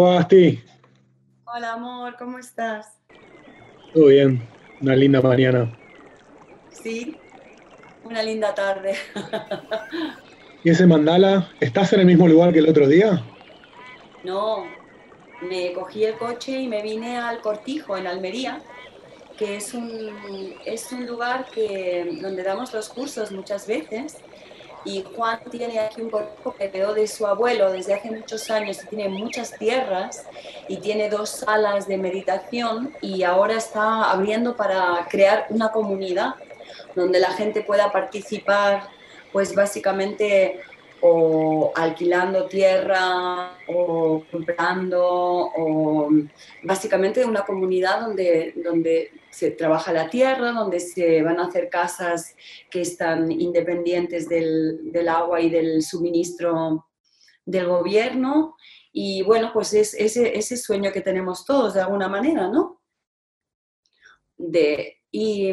¿Cómo vas, Ti? Hola, amor, ¿cómo estás? Todo bien, una linda mañana. Sí, una linda tarde. ¿Y ese mandala, estás en el mismo lugar que el otro día? No, me cogí el coche y me vine al Cortijo, en Almería, que es un, es un lugar que, donde damos los cursos muchas veces. Y Juan tiene aquí un cortijo que quedó de su abuelo desde hace muchos años y tiene muchas tierras y tiene dos salas de meditación y ahora está abriendo para crear una comunidad donde la gente pueda participar, pues básicamente o alquilando tierra o comprando o básicamente una comunidad donde, donde se trabaja la tierra, donde se van a hacer casas que están independientes del, del agua y del suministro del gobierno. Y bueno, pues es ese, ese sueño que tenemos todos de alguna manera, ¿no? De, y,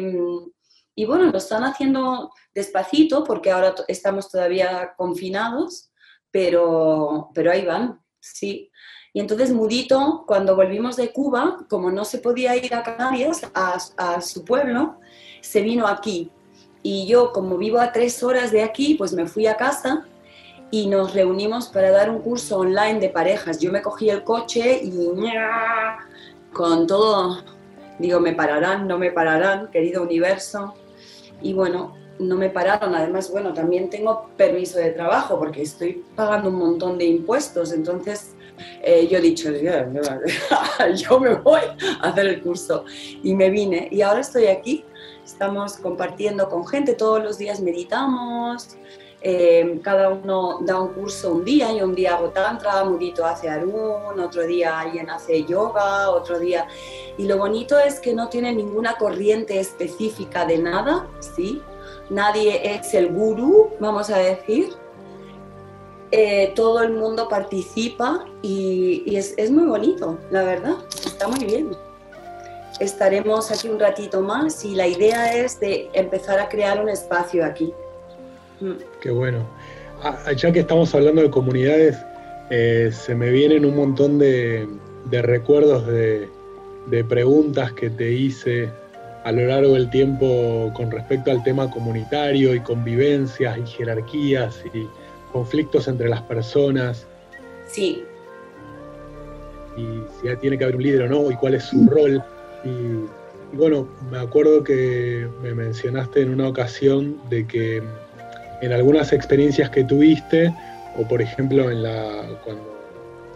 y bueno, lo están haciendo despacito porque ahora estamos todavía confinados, pero, pero ahí van, sí. Y entonces Mudito, cuando volvimos de Cuba, como no se podía ir a Canarias, a, su pueblo, se vino aquí. Y yo, como vivo a tres horas de aquí, pues me fui a casa y nos reunimos para dar un curso online de parejas. Yo me cogí el coche y con todo, digo, me pararán, no me pararán, querido universo y bueno, no me pararon. Además, bueno, también tengo permiso de trabajo porque estoy pagando un montón de impuestos. Entonces, eh, yo he dicho, yo me voy a hacer el curso. Y me vine. Y ahora estoy aquí. Estamos compartiendo con gente. Todos los días meditamos. Eh, cada uno da un curso un día, y un día hago tantra, Mudito hace arun, otro día alguien hace yoga, otro día... Y lo bonito es que no tiene ninguna corriente específica de nada, ¿sí? Nadie es el gurú, vamos a decir. Eh, todo el mundo participa y, es, muy bonito, la verdad, está muy bien estaremos aquí un ratito más y la idea es de empezar a crear un espacio aquí. Mm. Qué bueno. Ah, ya que estamos hablando de comunidades, eh, se me vienen un montón de, recuerdos de, preguntas que te hice a lo largo del tiempo con respecto al tema comunitario y convivencias y jerarquías y conflictos entre las personas. Sí. Y si tiene que haber un líder o no, y cuál es su rol. y bueno, me acuerdo que me mencionaste en una ocasión de que en algunas experiencias que tuviste, o por ejemplo en la, cuando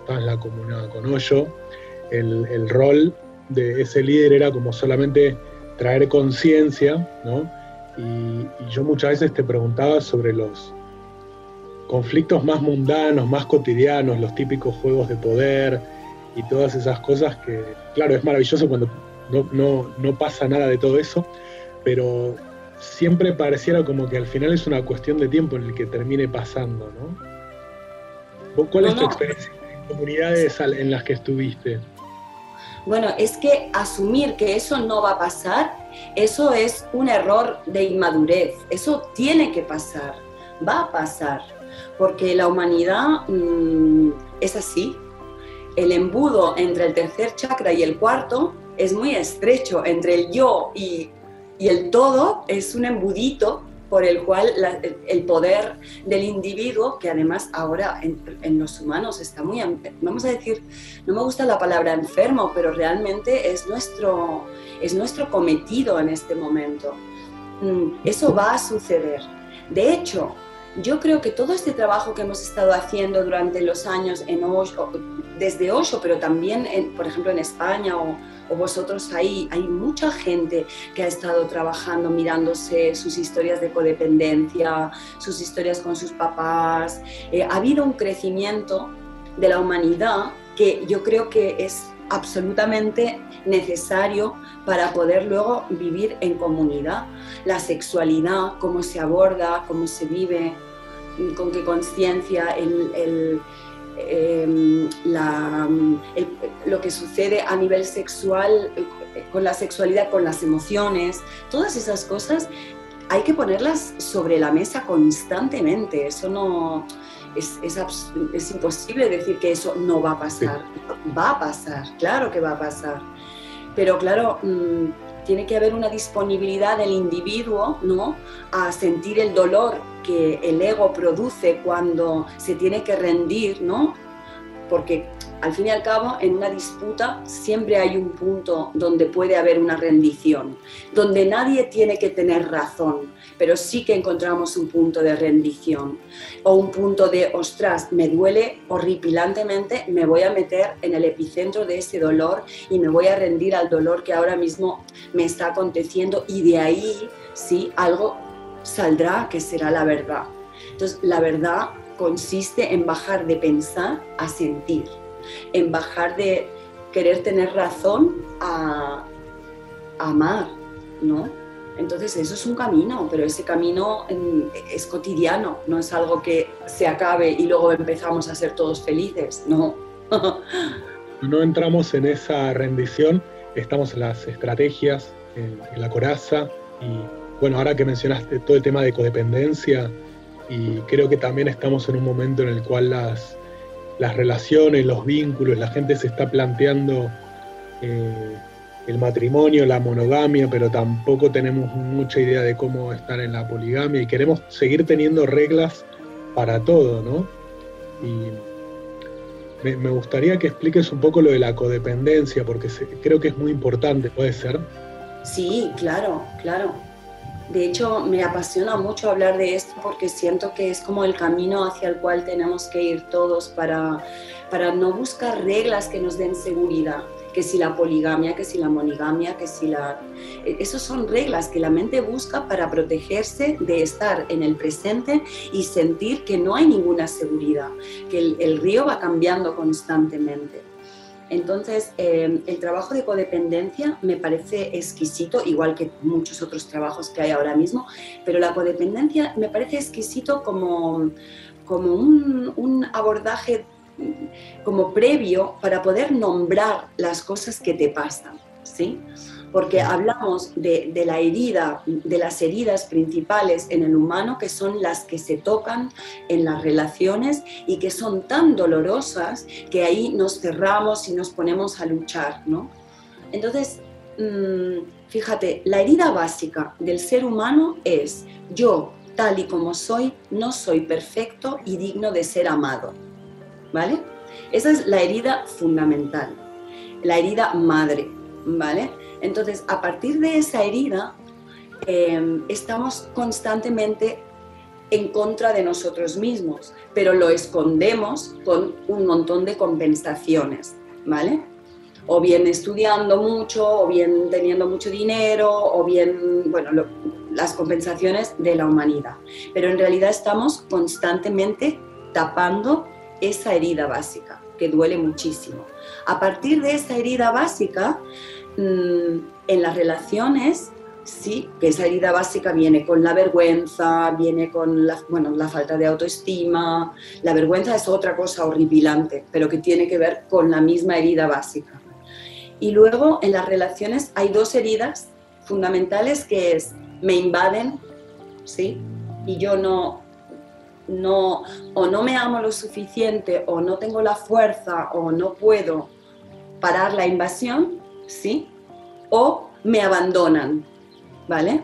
estabas en la comuna con Hoyo, el, rol de ese líder era como solamente traer conciencia, ¿no? Y, yo muchas veces te preguntaba sobre los conflictos más mundanos, más cotidianos, los típicos juegos de poder y todas esas cosas que, claro, es maravilloso cuando no, no, no pasa nada de todo eso, pero siempre pareciera como que al final es una cuestión de tiempo en el que termine pasando, ¿no? ¿Cuál es tu experiencia en comunidades en las que estuviste? Bueno, es que asumir que eso no va a pasar, eso es un error de inmadurez. Eso tiene que pasar, va a pasar, porque la humanidad mm, es así. El embudo entre el tercer chakra y el cuarto es muy estrecho, entre el yo y y el todo es un embudito por el cual el poder del individuo, que además ahora en, los humanos está muy, vamos a decir, no me gusta la palabra enfermo, pero realmente es nuestro, es nuestro cometido en este momento. Mm, eso va a suceder. De hecho, yo creo que todo este trabajo que hemos estado haciendo durante los años en Osho, desde Osho, pero también, por ejemplo, en España o, vosotros ahí, hay mucha gente que ha estado trabajando, mirándose sus historias de codependencia, sus historias con sus papás. Eh, ha habido un crecimiento de la humanidad que yo creo que es absolutamente necesario para poder luego vivir en comunidad. La sexualidad, cómo se aborda, cómo se vive, con qué conciencia, el, em, lo que sucede a nivel sexual, con la sexualidad, con las emociones, todas esas cosas hay que ponerlas sobre la mesa constantemente. Eso no, es, es, imposible decir que eso no va a pasar. Va a pasar, claro que va a pasar. Pero claro, mm, tiene que haber una disponibilidad del individuo ¿no? a sentir el dolor que el ego produce cuando se tiene que rendir, ¿no? porque al fin y al cabo, en una disputa siempre hay un punto donde puede haber una rendición, donde nadie tiene que tener razón, pero sí que encontramos un punto de rendición o un punto de, ostras, me duele horripilantemente, me voy a meter en el epicentro de ese dolor y me voy a rendir al dolor que ahora mismo me está aconteciendo y de ahí, sí, algo saldrá que será la verdad. Entonces, la verdad consiste en bajar de pensar a sentir en bajar de querer tener razón a, amar, ¿no? Entonces eso es un camino, pero ese camino es cotidiano, no es algo que se acabe y luego empezamos a ser todos felices, no. no entramos en esa rendición, estamos en las estrategias, en, en la coraza y bueno, ahora que mencionaste todo el tema de codependencia y creo que también estamos en un momento en el cual las, las relaciones, los vínculos, la gente se está planteando eh, el matrimonio, la monogamia, pero tampoco tenemos mucha idea de cómo estar en la poligamia y queremos seguir teniendo reglas para todo, ¿no? Y me, gustaría que expliques un poco lo de la codependencia, porque creo que es muy importante, ¿puede ser? Sí, claro, claro. De hecho, me apasiona mucho hablar de esto porque siento que es como el camino hacia el cual tenemos que ir todos para, para no buscar reglas que nos den seguridad, que si la poligamia, que si la monigamia, que si la... Esas son reglas que la mente busca para protegerse de estar en el presente y sentir que no hay ninguna seguridad, que el, río va cambiando constantemente. Entonces, eh, el trabajo de codependencia me parece exquisito, igual que muchos otros trabajos que hay ahora mismo, pero la codependencia me parece exquisito como, como un, un abordaje como previo para poder nombrar las cosas que te pasan, ¿sí? porque hablamos de, la herida, de las heridas principales en el humano, que son las que se tocan en las relaciones y que son tan dolorosas que ahí nos cerramos y nos ponemos a luchar, ¿no? Entonces, mm, fíjate, la herida básica del ser humano es yo, tal y como soy, no soy perfecto y digno de ser amado, ¿vale? Esa es la herida fundamental, la herida madre, ¿vale? Entonces, a partir de esa herida, em, estamos constantemente en contra de nosotros mismos, pero lo escondemos con un montón de compensaciones, ¿vale? O bien estudiando mucho, o bien teniendo mucho dinero, o bien, bueno, las compensaciones de la humanidad. Pero en realidad estamos constantemente tapando esa herida básica, que duele muchísimo. A partir de esa herida básica, Mm, en las relaciones, sí, que esa herida básica viene con la vergüenza, viene con la, bueno, la falta de autoestima. La vergüenza es otra cosa horripilante, pero que tiene que ver con la misma herida básica. Y luego en las relaciones hay dos heridas fundamentales que es me invaden, ¿sí? Y yo no, no, o no me amo lo suficiente, o no tengo la fuerza, o no puedo parar la invasión, ¿sí? O me abandonan, ¿vale?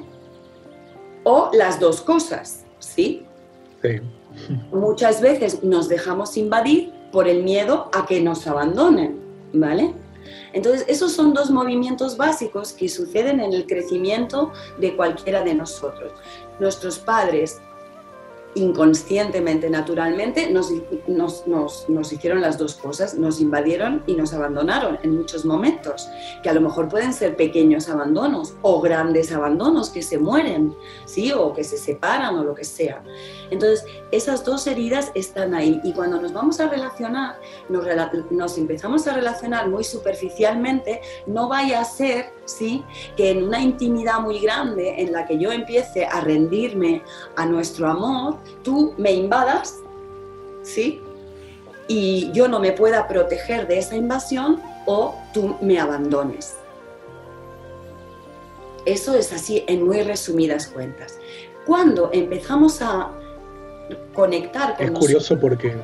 O las dos cosas, ¿sí? Sí. Muchas veces nos dejamos invadir por el miedo a que nos abandonen, ¿vale? Entonces, esos son dos movimientos básicos que suceden en el crecimiento de cualquiera de nosotros. Nuestros padres inconscientemente, naturalmente, nos, nos, hicieron las dos cosas, nos invadieron y nos abandonaron en muchos momentos, que a lo mejor pueden ser pequeños abandonos o grandes abandonos que se mueren, ¿sí? o que se separan o lo que sea. Entonces, esas dos heridas están ahí y cuando nos vamos a relacionar, nos, empezamos a relacionar muy superficialmente, no vaya a ser ¿sí? que en una intimidad muy grande en la que yo empiece a rendirme a nuestro amor, tú me invadas, ¿sí? Y yo no me pueda proteger de esa invasión o tú me abandones. Eso es así en muy resumidas cuentas. Cuando empezamos a conectar con Es curioso porque...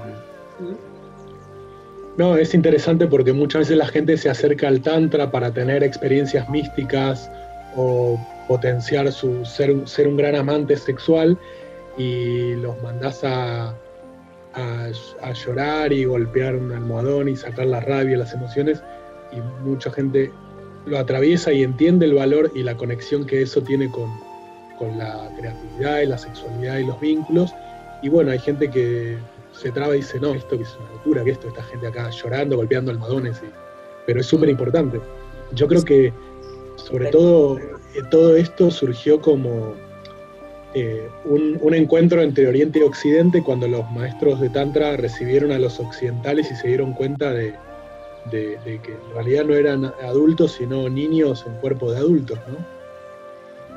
No, es interesante porque muchas veces la gente se acerca al Tantra para tener experiencias místicas o potenciar su ser, ser un gran amante sexual y los mandás a, a, llorar y golpear un almohadón y sacar la rabia, las emociones, y mucha gente lo atraviesa y entiende el valor y la conexión que eso tiene con, con la creatividad y la sexualidad y los vínculos. Y bueno, hay gente que se traba y dice, no, esto es una locura, que esto, esta gente acá llorando, golpeando almohadones, pero es súper importante. Yo creo que sobre todo eh, todo esto surgió como eh, un, encuentro entre Oriente y Occidente cuando los maestros de Tantra recibieron a los occidentales y se dieron cuenta de, que en realidad no eran adultos, sino niños en cuerpo de adultos, ¿no?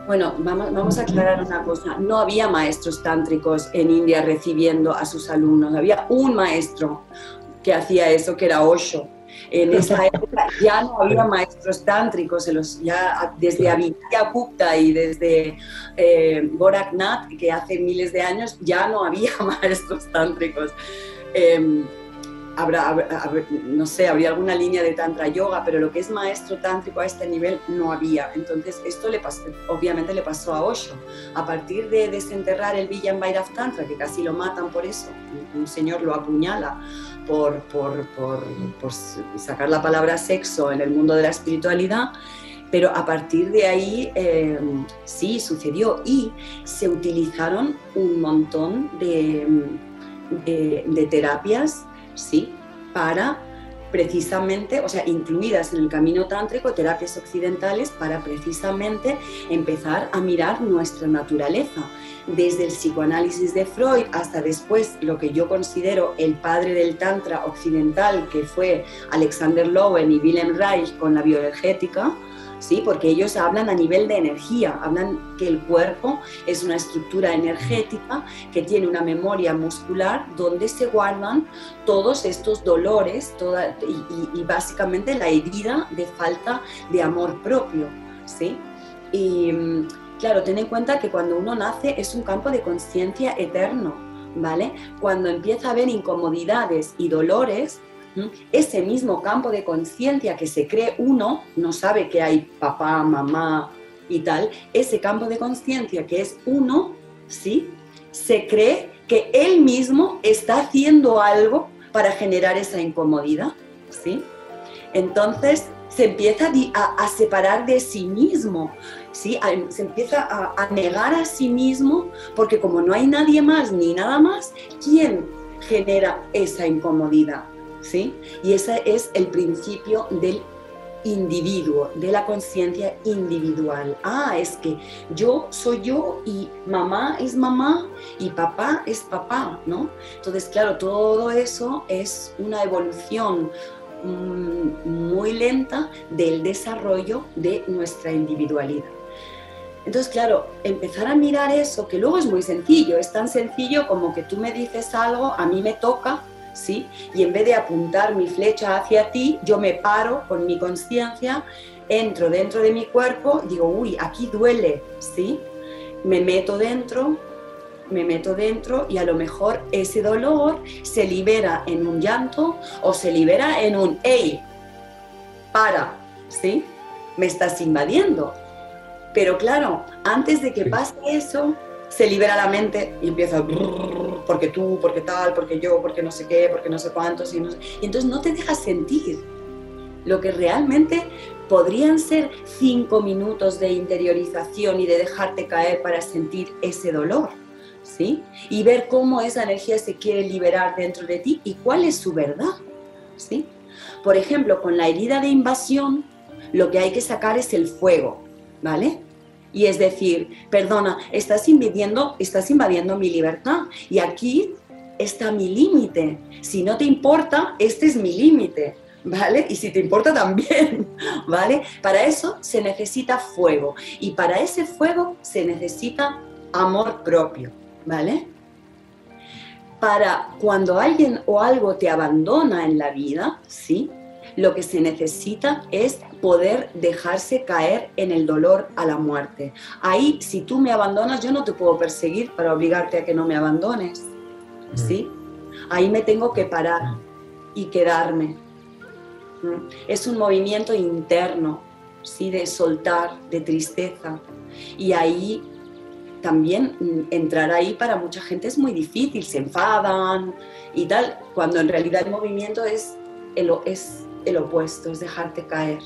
Bueno, vamos, vamos, a aclarar una cosa. No había maestros tántricos en India recibiendo a sus alumnos. Había un maestro que hacía eso, que era Osho. En esa época ya no había maestros tántricos, los, ya desde Avidya Gupta y desde eh, Goraknath, que hace miles de años ya no había maestros tántricos. Em, no sé, habría alguna línea de tantra yoga, pero lo que es maestro tántrico a este nivel no había. Entonces, esto le pasó, obviamente le pasó a Osho. A partir de desenterrar el Villan Bhairav Tantra, que casi lo matan por eso, un señor lo apuñala por, por, por, por sacar la palabra sexo en el mundo de la espiritualidad, pero a partir de ahí eh, sí sucedió y se utilizaron un montón de, de terapias ¿sí? Para precisamente, o sea, incluidas en el camino tántrico, terapias occidentales para precisamente empezar a mirar nuestra naturaleza. Desde el psicoanálisis de Freud hasta después lo que yo considero el padre del tantra occidental, que fue Alexander Lowen y Wilhelm Reich con la bioenergética, ¿sí? porque ellos hablan a nivel de energía, hablan que el cuerpo es una estructura energética que tiene una memoria muscular donde se guardan todos estos dolores y, básicamente la herida de falta de amor propio. ¿sí? Y claro, ten en cuenta que cuando uno nace es un campo de conciencia eterno. ¿Vale? Cuando empieza a haber incomodidades y dolores, ese mismo campo de conciencia que se cree uno, no sabe que hay papá, mamá y tal, ese campo de conciencia que es uno, ¿sí? Se cree que él mismo está haciendo algo para generar esa incomodidad, ¿sí? Entonces se empieza a, separar de sí mismo, ¿sí? se empieza a, a negar a sí mismo, porque como no hay nadie más ni nada más, ¿quién genera esa incomodidad? ¿Sí? Y ese es el principio del individuo, de la conciencia individual. Ah, es que yo soy yo y mamá es mamá y papá es papá, ¿no? Entonces, claro, todo eso es una evolución mm, muy lenta del desarrollo de nuestra individualidad. Entonces, claro, empezar a mirar eso, que luego es muy sencillo, es tan sencillo como que tú me dices algo, a mí me toca, y en vez de apuntar mi flecha hacia ti, yo me paro con mi conciencia, entro dentro de mi cuerpo, digo, uy, aquí duele, ¿sí? Me meto dentro, me meto dentro y a lo mejor ese dolor se libera en un llanto o se libera en un, hey, para, ¿sí? Me estás invadiendo. Pero claro, antes de que pase eso, se libera la mente y empieza porque tú, porque tal, porque yo, porque no sé qué, porque no sé cuántos y, y entonces no te dejas sentir lo que realmente podrían ser cinco minutos de interiorización y de dejarte caer para sentir ese dolor, ¿sí? Y ver cómo esa energía se quiere liberar dentro de ti y cuál es su verdad, ¿sí? Por ejemplo, con la herida de invasión, lo que hay que sacar es el fuego, ¿vale? Y es decir, perdona, estás invadiendo, estás invadiendo mi libertad y aquí está mi límite. Si no te importa, este es mi límite. ¿Vale? Y si te importa también, ¿vale? Para eso se necesita fuego y para ese fuego se necesita amor propio, ¿vale? Para cuando alguien o algo te abandona en la vida, ¿sí? Lo que se necesita es poder dejarse caer en el dolor a la muerte. Ahí, si tú me abandonas, yo no te puedo perseguir para obligarte a que no me abandones. ¿sí? Ahí me tengo que parar y quedarme. Es un movimiento interno, ¿sí? De soltar, de tristeza. Y ahí también mm, entrar ahí para mucha gente es muy difícil, se enfadan y tal, cuando en realidad el movimiento es el, es el opuesto, es dejarte caer.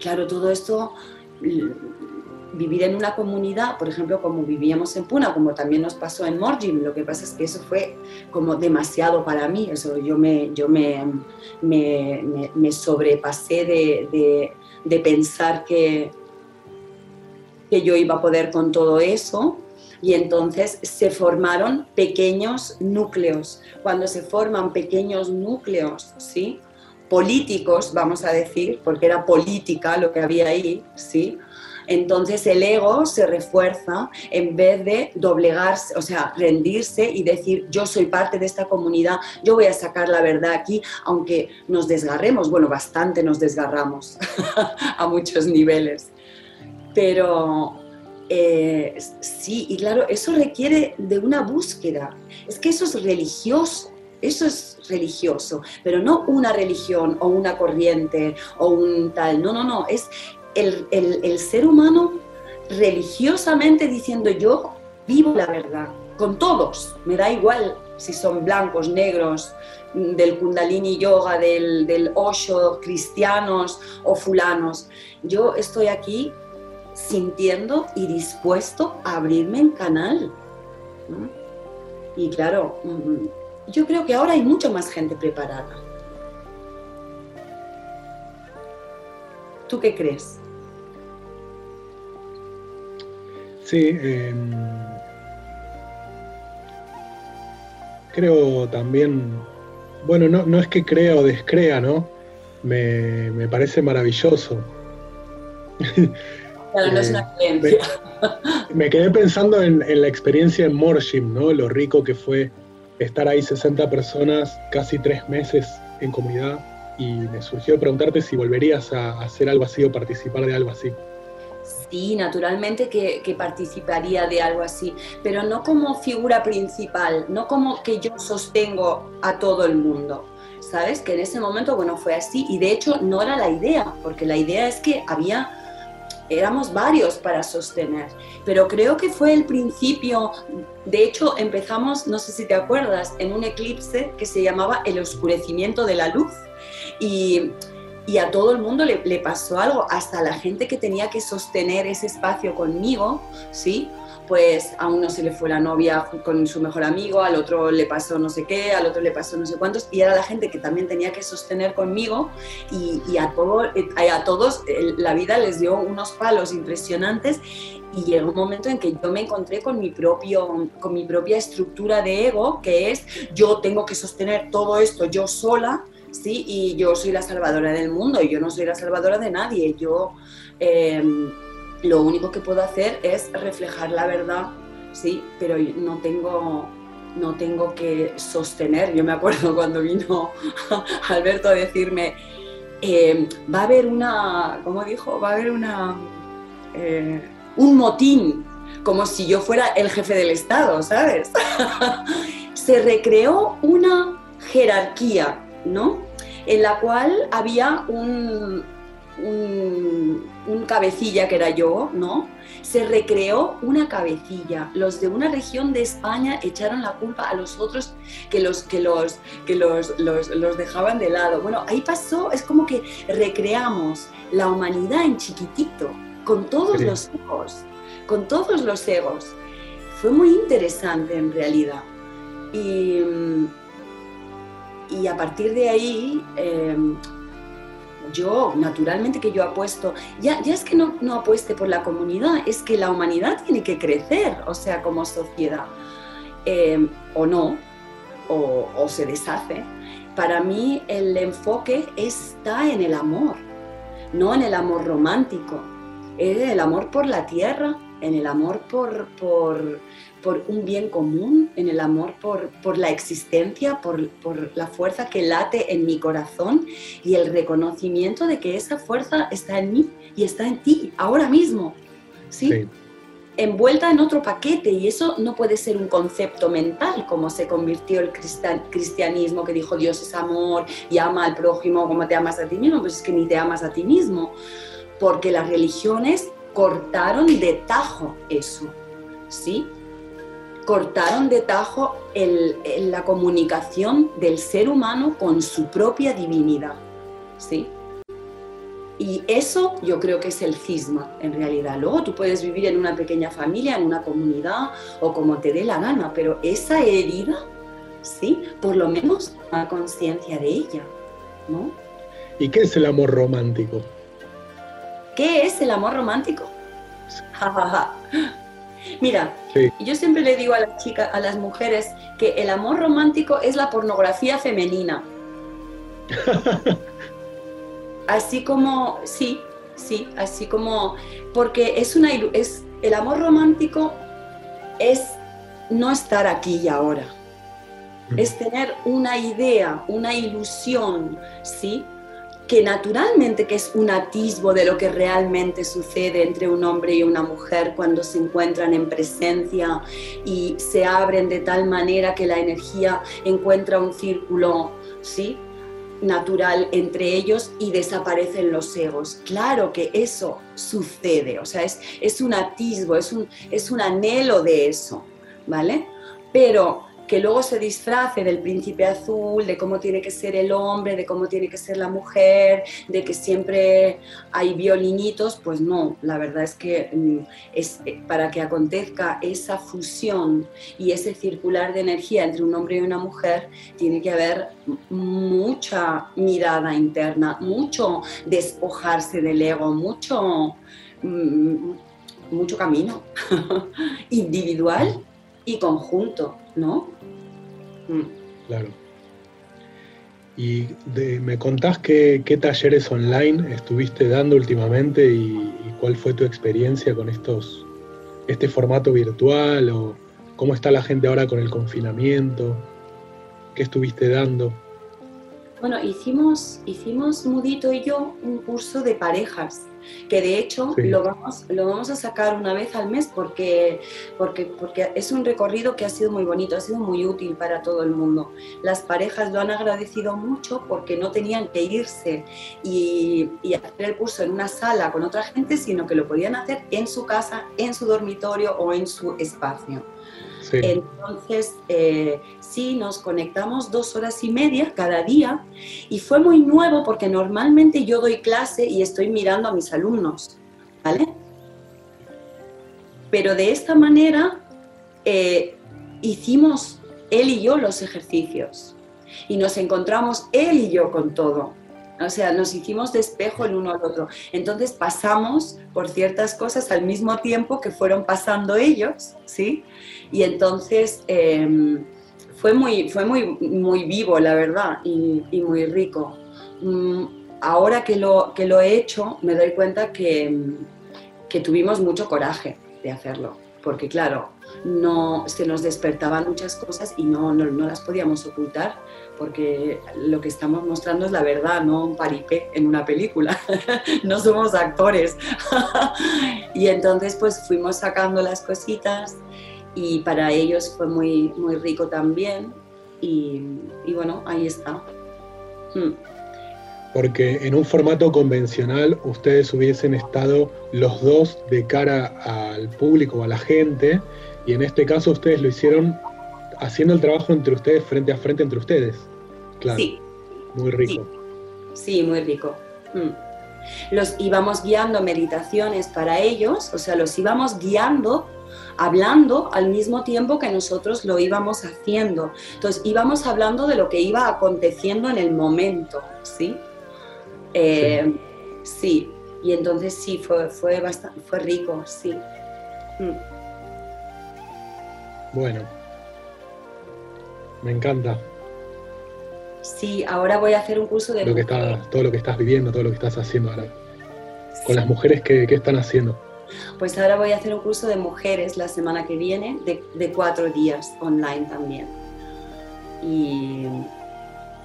Claro, todo esto, vivir en una comunidad, por ejemplo, como vivíamos en Puna, como también nos pasó en Morjim, lo que pasa es que eso fue como demasiado para mí, eso yo me, yo me, me, sobrepasé de, de pensar que, que yo iba a poder con todo eso y entonces se formaron pequeños núcleos. Cuando se forman pequeños núcleos, ¿sí? Políticos, vamos a decir, porque era política lo que había ahí, ¿sí? Entonces el ego se refuerza en vez de doblegarse, o sea, rendirse y decir, yo soy parte de esta comunidad, yo voy a sacar la verdad aquí, aunque nos desgarremos, bueno, bastante nos desgarramos a muchos niveles. Pero eh, sí, y claro, eso requiere de una búsqueda. Es que eso es religioso, eso es religioso, pero no una religión o una corriente o un tal, no, no, no, es el, el ser humano religiosamente diciendo yo vivo la verdad, con todos, me da igual si son blancos, negros, del kundalini yoga, del, del osho, cristianos o fulanos. Yo estoy aquí sintiendo y dispuesto a abrirme en canal. Y claro, yo creo que ahora hay mucha más gente preparada. ¿Tú qué crees? Sí, em, creo también, bueno, no, no, es que crea o descrea, ¿no? Me, me parece maravilloso. Eh, me, quedé pensando en, la experiencia en Morshim, ¿no? Lo rico que fue estar ahí 60 personas, casi tres meses en comunidad, y me surgió preguntarte si volverías a hacer algo así o participar de algo así. Sí, naturalmente que, que, participaría de algo así, pero no como figura principal, no como que yo sostengo a todo el mundo, ¿sabes? Que en ese momento, bueno, fue así y de hecho no era la idea, porque la idea es que había éramos varios para sostener, pero creo que fue el principio, de hecho empezamos, no sé si te acuerdas, en un eclipse que se llamaba el oscurecimiento de la luz y, y a todo el mundo le, le, pasó algo, hasta la gente que tenía que sostener ese espacio conmigo, ¿sí? Pues a uno se le fue la novia con su mejor amigo, al otro le pasó no sé qué, al otro le pasó no sé cuántos, y era la gente que también tenía que sostener conmigo y, a, todo, eh, a todos la vida les dio unos palos impresionantes y llegó un momento en que yo me encontré con mi, propio, con mi propia estructura de ego, que es yo tengo que sostener todo esto yo sola, ¿sí? Y yo soy la salvadora del mundo y yo no soy la salvadora de nadie, yo... Em, lo único que puedo hacer es reflejar la verdad, sí, pero no tengo, no tengo que sostener. Yo me acuerdo cuando vino Alberto a decirme, em, va a haber una, ¿cómo dijo? Va a haber una, eh, un motín, como si yo fuera el jefe del Estado, ¿sabes? Se recreó una jerarquía, ¿no? En la cual había un, un, cabecilla que era yo, ¿no? Se recreó una cabecilla. Los de una región de España echaron la culpa a los otros que los, que los, que los, los, dejaban de lado. Bueno, ahí pasó, es como que recreamos la humanidad en chiquitito, con todos los egos, con todos los egos. Fue muy interesante en realidad. Y, y a partir de ahí... Em, yo, naturalmente que yo apuesto, ya, ya es que no, no apueste por la comunidad, es que la humanidad tiene que crecer, o sea, como sociedad, eh, o no, o, o se deshace. Para mí el enfoque está en el amor, no en el amor romántico, el amor por la tierra, en el amor por, por, por un bien común, en el amor por, por la existencia, por, por, la fuerza que late en mi corazón y el reconocimiento de que esa fuerza está en mí y está en ti ahora mismo. ¿sí? envuelta en otro paquete y eso no puede ser un concepto mental como se convirtió el cristianismo que dijo Dios es amor y ama al prójimo como te amas a ti mismo, pues es que ni te amas a ti mismo, porque las religiones cortaron de tajo eso, ¿sí? Cortaron de tajo la comunicación del ser humano con su propia divinidad, ¿sí? Y eso yo creo que es el cisma en realidad. Luego tú puedes vivir en una pequeña familia, en una comunidad o como te dé la gana, pero esa herida, sí, por lo menos toma conciencia de ella, ¿no? ¿Y qué es el amor romántico? ¿Qué es el amor romántico? Mira, yo siempre le digo a las chicas, a las mujeres, que el amor romántico es la pornografía femenina. así como, sí, sí, así como, porque es una, es, el amor romántico es no estar aquí y ahora, es tener una idea, una ilusión, ¿sí? Que naturalmente que es un atisbo de lo que realmente sucede entre un hombre y una mujer cuando se encuentran en presencia y se abren de tal manera que la energía encuentra un círculo, ¿sí? natural entre ellos y desaparecen los egos. Claro que eso sucede, o sea, es, es un atisbo, es un, es un anhelo de eso, ¿vale? Pero que luego se disfrace del príncipe azul, de cómo tiene que ser el hombre, de cómo tiene que ser la mujer, de que siempre hay violinitos, pues no, la verdad es que mm, es, eh, para que acontezca esa fusión y ese circular de energía entre un hombre y una mujer, tiene que haber mucha mirada interna, mucho despojarse del ego, mucho, mm, mucho camino individual y conjunto, ¿no? Mm. Claro. Y me contás qué, talleres online estuviste dando últimamente y, cuál fue tu experiencia con estos, este formato virtual o cómo está la gente ahora con el confinamiento, qué estuviste dando. Bueno, hicimos, hicimos Mudito y yo un curso de parejas que de hecho lo, vamos, lo vamos a sacar una vez al mes porque, porque, porque es un recorrido que ha sido muy bonito, ha sido muy útil para todo el mundo. Las parejas lo han agradecido mucho porque no tenían que irse y, y hacer el curso en una sala con otra gente, sino que lo podían hacer en su casa, en su dormitorio o en su espacio. Entonces, eh, sí, nos conectamos dos horas y media cada día y fue muy nuevo porque normalmente yo doy clase y estoy mirando a mis alumnos, ¿vale? Pero de esta manera eh, hicimos él y yo los ejercicios y nos encontramos él y yo con todo. O sea, nos hicimos de espejo el uno al otro. Entonces pasamos por ciertas cosas al mismo tiempo que fueron pasando ellos, ¿sí? Y entonces em, fue, muy, fue muy, muy vivo, la verdad, y, muy rico. Mm, ahora que lo, que lo he hecho, me doy cuenta que, que tuvimos mucho coraje de hacerlo, porque claro, no, se nos despertaban muchas cosas y no, no, no las podíamos ocultar porque lo que estamos mostrando es la verdad, no un paripé en una película, no somos actores. y entonces pues fuimos sacando las cositas y para ellos fue muy, muy rico también y, bueno, ahí está. Hmm. Porque en un formato convencional ustedes hubiesen estado los dos de cara al público, a la gente, y en este caso ustedes lo hicieron haciendo el trabajo entre ustedes, frente a frente entre ustedes. Claro. Sí. Muy rico. Sí, muy rico. Mm. Los íbamos guiando meditaciones para ellos, o sea, los íbamos guiando, hablando al mismo tiempo que nosotros lo íbamos haciendo. Entonces íbamos hablando de lo que iba aconteciendo en el momento, ¿sí? Eh, sí. y entonces sí, fue, fue, bastante, fue rico, sí. Mm. Bueno, me encanta. Sí, ahora voy a hacer un curso de... Lo que todo lo que estás viviendo, todo lo que estás haciendo ahora. Con las mujeres, ¿qué, están haciendo? Pues ahora voy a hacer un curso de mujeres la semana que viene, de, cuatro días online también. Y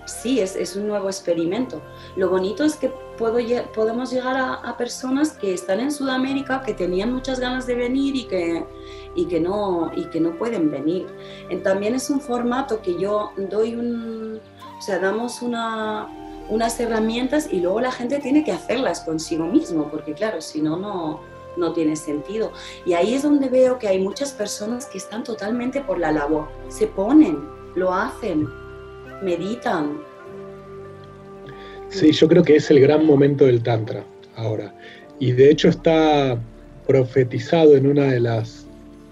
sí, es, un nuevo experimento. Lo bonito es que puedo, podemos llegar a, personas que están en Sudamérica, que tenían muchas ganas de venir y que, y que, no, y que no pueden venir. también es un formato que yo doy un, o sea, damos una, unas herramientas y luego la gente tiene que hacerlas consigo mismo, porque claro, si no, no, no tiene sentido. Y ahí es donde veo que hay muchas personas que están totalmente por la labor, se ponen, lo hacen, meditan. Sí, yo creo que es el gran momento del Tantra ahora. Y de hecho está profetizado en una de las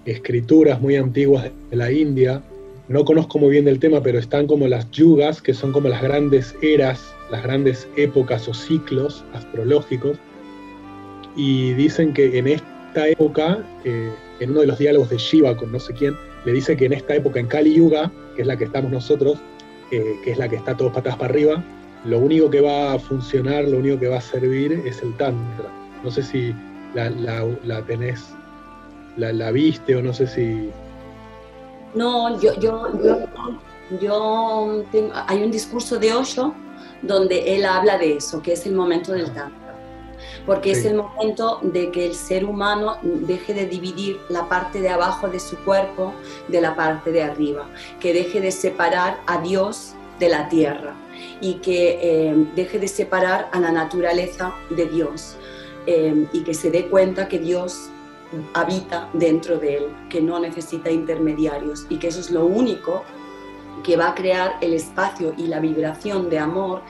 escrituras muy antiguas de la India. No conozco muy bien del tema, pero están como las yugas, que son como las grandes eras, las grandes épocas o ciclos astrológicos. Y dicen que en esta época, eh, en uno de los diálogos de Shiva con no sé quién, le dice que en esta época, en Kali Yuga, que es la que estamos nosotros, que es la que está todos patas para arriba, lo único que va a funcionar, lo único que va a servir es el Tantra. No sé si la, la, tenés, la, viste o no sé si... No, yo, yo, yo, hay un discurso de Osho donde él habla de eso, que es el momento del Tantra porque es el momento de que el ser humano deje de dividir la parte de abajo de su cuerpo de la parte de arriba, que deje de separar a Dios de la tierra y que eh, deje de separar a la naturaleza de Dios eh, y que se dé cuenta que Dios habita dentro de él, que no necesita intermediarios y que eso es lo único que va a crear el espacio y la vibración de amor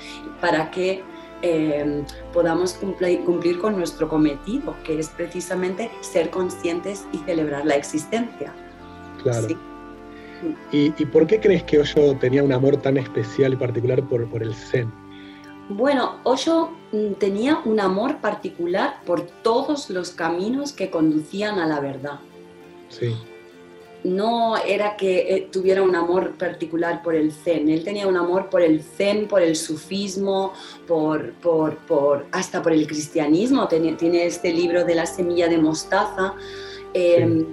para que Em, podamos cumplir, cumplir, con nuestro cometido, que es precisamente ser conscientes y celebrar la existencia. Claro. ¿Y, por qué crees que Osho tenía un amor tan especial y particular por, por el Zen? Bueno, Osho mm, tenía un amor particular por todos los caminos que conducían a la verdad. Sí no era que eh, tuviera un amor particular por el zen, él tenía un amor por el zen, por el sufismo, por, por, hasta por el cristianismo, tiene, tiene, este libro de la semilla de mostaza. Em,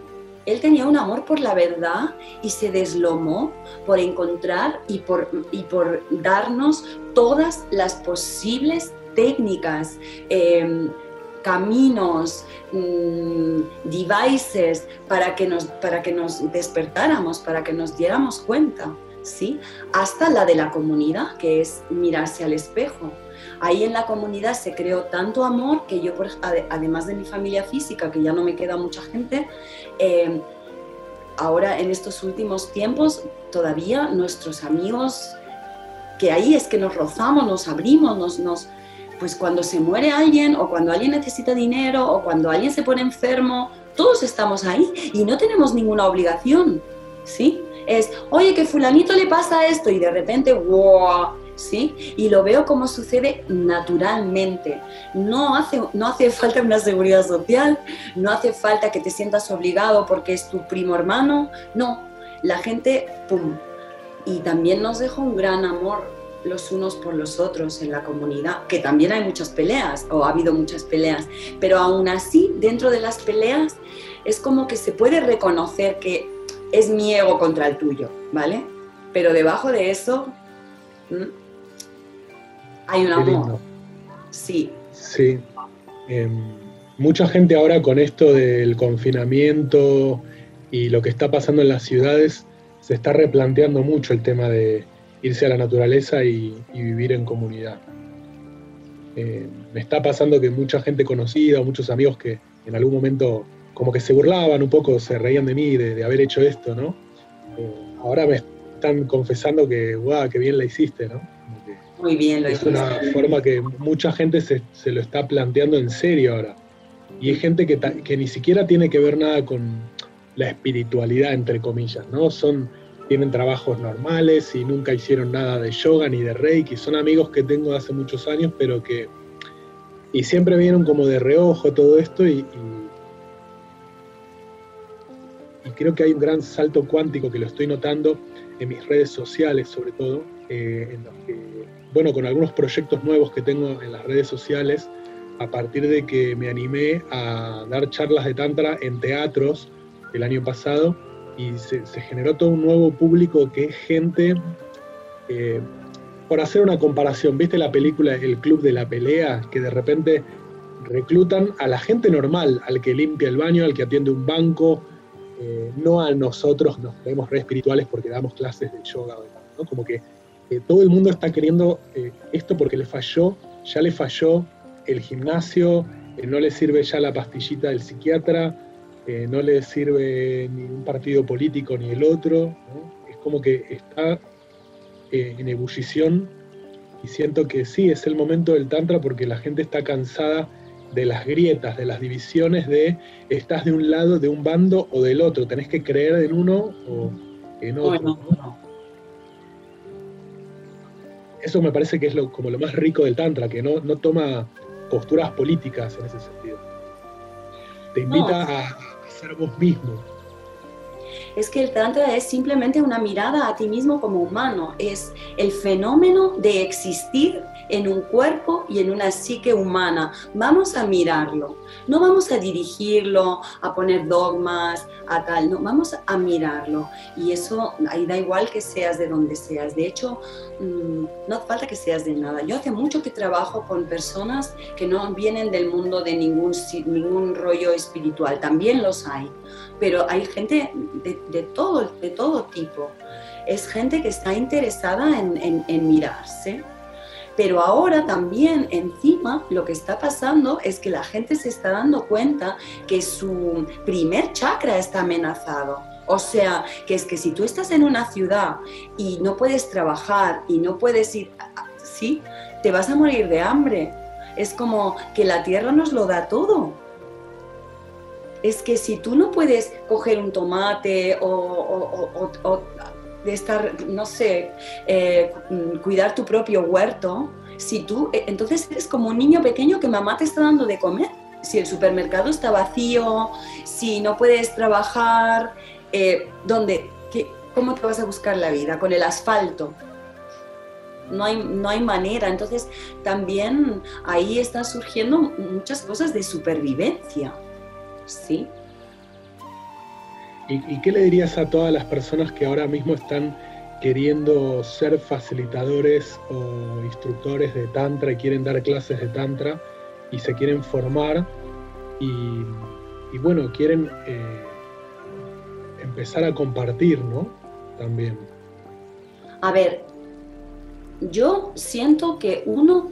él tenía un amor por la verdad y se deslomó por encontrar y por, y por darnos todas las posibles técnicas. Em, caminos, mm, devices para que, nos, para que nos despertáramos, para que nos diéramos cuenta, ¿sí? Hasta la de la comunidad, que es mirarse al espejo. Ahí en la comunidad se creó tanto amor que yo, además de mi familia física, que ya no me queda mucha gente, eh, ahora en estos últimos tiempos todavía nuestros amigos, que ahí es que nos rozamos, nos abrimos, nos, pues cuando se muere alguien o cuando alguien necesita dinero o cuando alguien se pone enfermo, todos estamos ahí y no tenemos ninguna obligación, ¿sí? Es, oye, que fulanito le pasa esto y de repente, wow, ¿sí? Y lo veo como sucede naturalmente. No hace, no hace falta una seguridad social, no hace falta que te sientas obligado porque es tu primo hermano, no. La gente, ¡pum! Y también nos deja un gran amor los unos por los otros en la comunidad, que también hay muchas peleas o ha habido muchas peleas, pero aún así dentro de las peleas es como que se puede reconocer que es mi ego contra el tuyo, ¿vale? Pero debajo de eso hay un amor. Sí. Sí. Em, mucha gente ahora con esto del confinamiento y lo que está pasando en las ciudades se está replanteando mucho el tema de, irse a la naturaleza y, vivir en comunidad. Eh, me está pasando que mucha gente conocida, muchos amigos que en algún momento como que se burlaban un poco, se reían de mí, de, haber hecho esto, ¿no? Eh, ahora me están confesando que, guau, qué bien la hiciste, ¿no? Muy bien lo Es una forma que mucha gente se, lo está planteando en serio ahora. Y hay gente que, que ni siquiera tiene que ver nada con la espiritualidad, entre comillas, ¿no? Son tienen trabajos normales y nunca hicieron nada de yoga ni de reiki. Son amigos que tengo hace muchos años, pero que... Y siempre vieron como de reojo todo esto y, creo que hay un gran salto cuántico que lo estoy notando en mis redes sociales sobre todo, eh, en los que, bueno, con algunos proyectos nuevos que tengo en las redes sociales, a partir de que me animé a dar charlas de Tantra en teatros el año pasado, y se, generó todo un nuevo público que es gente eh, por hacer una comparación, ¿viste la película El Club de la Pelea? Que de repente reclutan a la gente normal, al que limpia el baño, al que atiende un banco, eh, no a nosotros nos creemos re espirituales porque damos clases de yoga, ¿no? Como que eh, todo el mundo está queriendo esto porque le falló, ya le falló el gimnasio, no le sirve ya la pastillita del psiquiatra, no le sirve ni un partido político ni el otro, es como que está en ebullición y siento que sí, es el momento del tantra porque la gente está cansada de las grietas, de las divisiones de estás de un lado, de un bando o del otro, tenés que creer en uno o en otro. Eso me parece que es lo, como lo más rico del Tantra, que no, no toma posturas políticas en ese sentido. Te invita a es que el Tantra es simplemente una mirada a ti mismo como humano, es el fenómeno de existir en un cuerpo y en una psique humana. Vamos a mirarlo, no vamos a dirigirlo, a poner dogmas, a tal, no, vamos a mirarlo. Y eso, ahí da igual que seas de donde seas. De hecho, mm, no hace falta que seas de nada. Yo hace mucho que trabajo con personas que no vienen del mundo de ningún, ningún rollo espiritual, también los hay pero hay gente de, todo, de todo tipo. Es gente que está interesada en, mirarse. Pero ahora también encima lo que está pasando es que la gente se está dando cuenta que su primer chakra está amenazado. O sea, que es que si tú estás en una ciudad y no puedes trabajar y no puedes ir, sí, te vas a morir de hambre. Es como que la tierra nos lo da todo es que si tú no puedes coger un tomate o, de estar, no sé, eh, cuidar tu propio huerto, si tú, eh, entonces eres como un niño pequeño que mamá te está dando de comer. Si el supermercado está vacío, si no puedes trabajar, eh, ¿dónde? ¿Cómo te vas a buscar la vida? Con el asfalto. No hay, no hay manera. Entonces también ahí están surgiendo muchas cosas de supervivencia. ¿sí? ¿Y, qué le dirías a todas las personas que ahora mismo están queriendo ser facilitadores o instructores de Tantra y quieren dar clases de Tantra y se quieren formar y, bueno, quieren eh, empezar a compartir, ¿no? También. A ver, yo siento que uno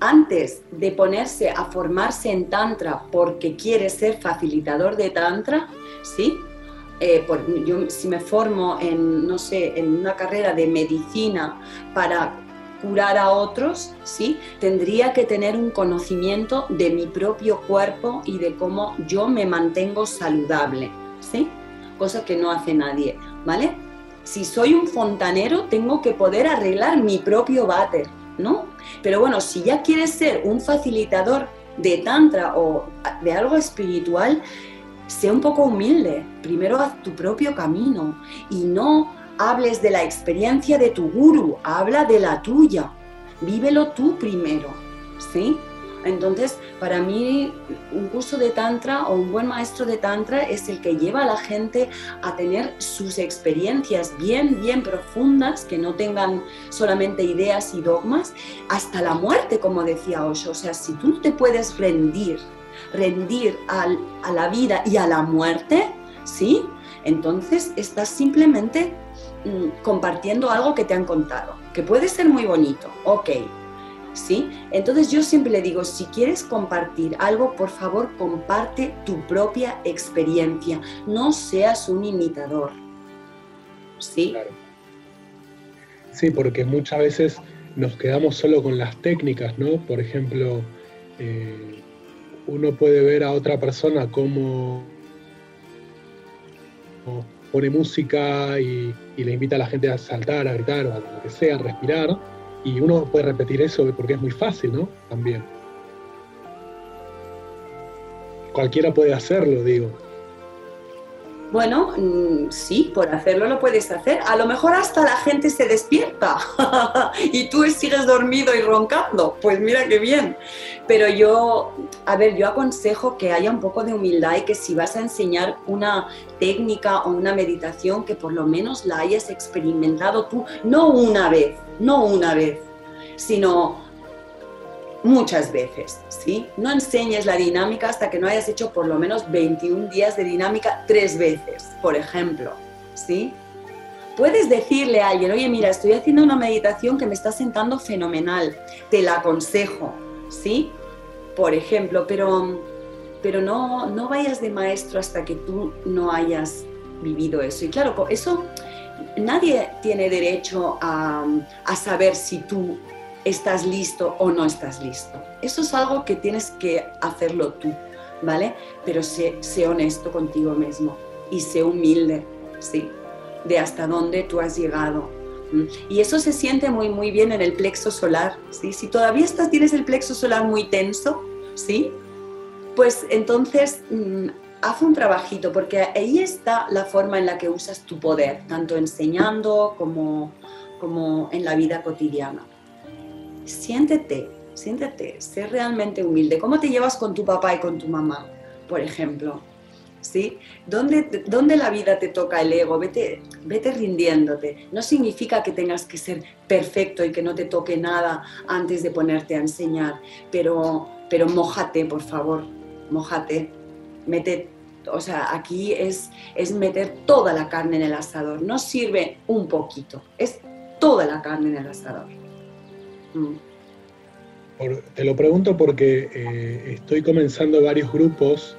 antes de ponerse a formarse en Tantra porque quiere ser facilitador de Tantra, ¿sí? Eh, yo si me formo en, no sé, en una carrera de medicina para curar a otros, ¿sí? Tendría que tener un conocimiento de mi propio cuerpo y de cómo yo me mantengo saludable, ¿sí? Cosa que no hace nadie, ¿vale? Si soy un fontanero, tengo que poder arreglar mi propio váter, ¿no? Pero bueno, si ya quieres ser un facilitador de tantra o de algo espiritual, sé un poco humilde. Primero haz tu propio camino y no hables de la experiencia de tu guru, habla de la tuya. Vívelo tú primero, ¿sí? Entonces, para mí, un curso de Tantra o un buen maestro de Tantra es el que lleva a la gente a tener sus experiencias bien, bien profundas, que no tengan solamente ideas y dogmas, hasta la muerte, como decía Osho. O sea, si tú te puedes rendir, rendir a la vida y a la muerte, ¿sí? Entonces estás simplemente mm, compartiendo algo que te han contado, que puede ser muy bonito, ok, ¿sí? Entonces yo siempre le digo, si quieres compartir algo, por favor comparte tu propia experiencia, no seas un imitador, ¿sí? Sí, porque muchas veces nos quedamos solo con las técnicas, ¿no? Por ejemplo, eh, uno puede ver a otra persona cómo pone música y, y, le invita a la gente a saltar, a gritar o a lo que sea, a respirar y uno puede repetir eso porque es muy fácil, ¿no? También. Cualquiera puede hacerlo, digo. Bueno, mm, sí, por hacerlo lo puedes hacer. A lo mejor hasta la gente se despierta y tú sigues dormido y roncando. Pues mira qué bien. Pero yo, a ver, yo aconsejo que haya un poco de humildad y que si vas a enseñar una técnica o una meditación, que por lo menos la hayas experimentado tú, no una vez, no una vez, sino muchas veces, ¿sí? No enseñes la dinámica hasta que no hayas hecho por lo menos 21 días de dinámica tres veces, por ejemplo, ¿sí? Puedes decirle a alguien, oye, mira, estoy haciendo una meditación que me está sentando fenomenal, te la aconsejo, ¿sí? Por ejemplo, pero, pero no, no vayas de maestro hasta que tú no hayas vivido eso. Y claro, eso nadie tiene derecho a, a saber si tú estás listo o no estás listo. Eso es algo que tienes que hacerlo tú, ¿vale? Pero sé, honesto contigo mismo y sé humilde, ¿sí? De hasta dónde tú has llegado. Y eso se siente muy, muy bien en el plexo solar, ¿sí? Si todavía estás, tienes el plexo solar muy tenso, ¿sí? Pues entonces mm, haz un trabajito, porque ahí está la forma en la que usas tu poder, tanto enseñando como, como en la vida cotidiana siéntete, siéntete, sé realmente humilde. ¿Cómo te llevas con tu papá y con tu mamá, por ejemplo? ¿Sí? ¿Dónde, ¿Dónde, la vida te toca el ego? Vete, vete rindiéndote. No significa que tengas que ser perfecto y que no te toque nada antes de ponerte a enseñar, pero, pero mójate, por favor, mójate. Mete, o sea, aquí es, es meter toda la carne en el asador. No sirve un poquito, es toda la carne en el asador te lo pregunto porque eh, estoy comenzando varios grupos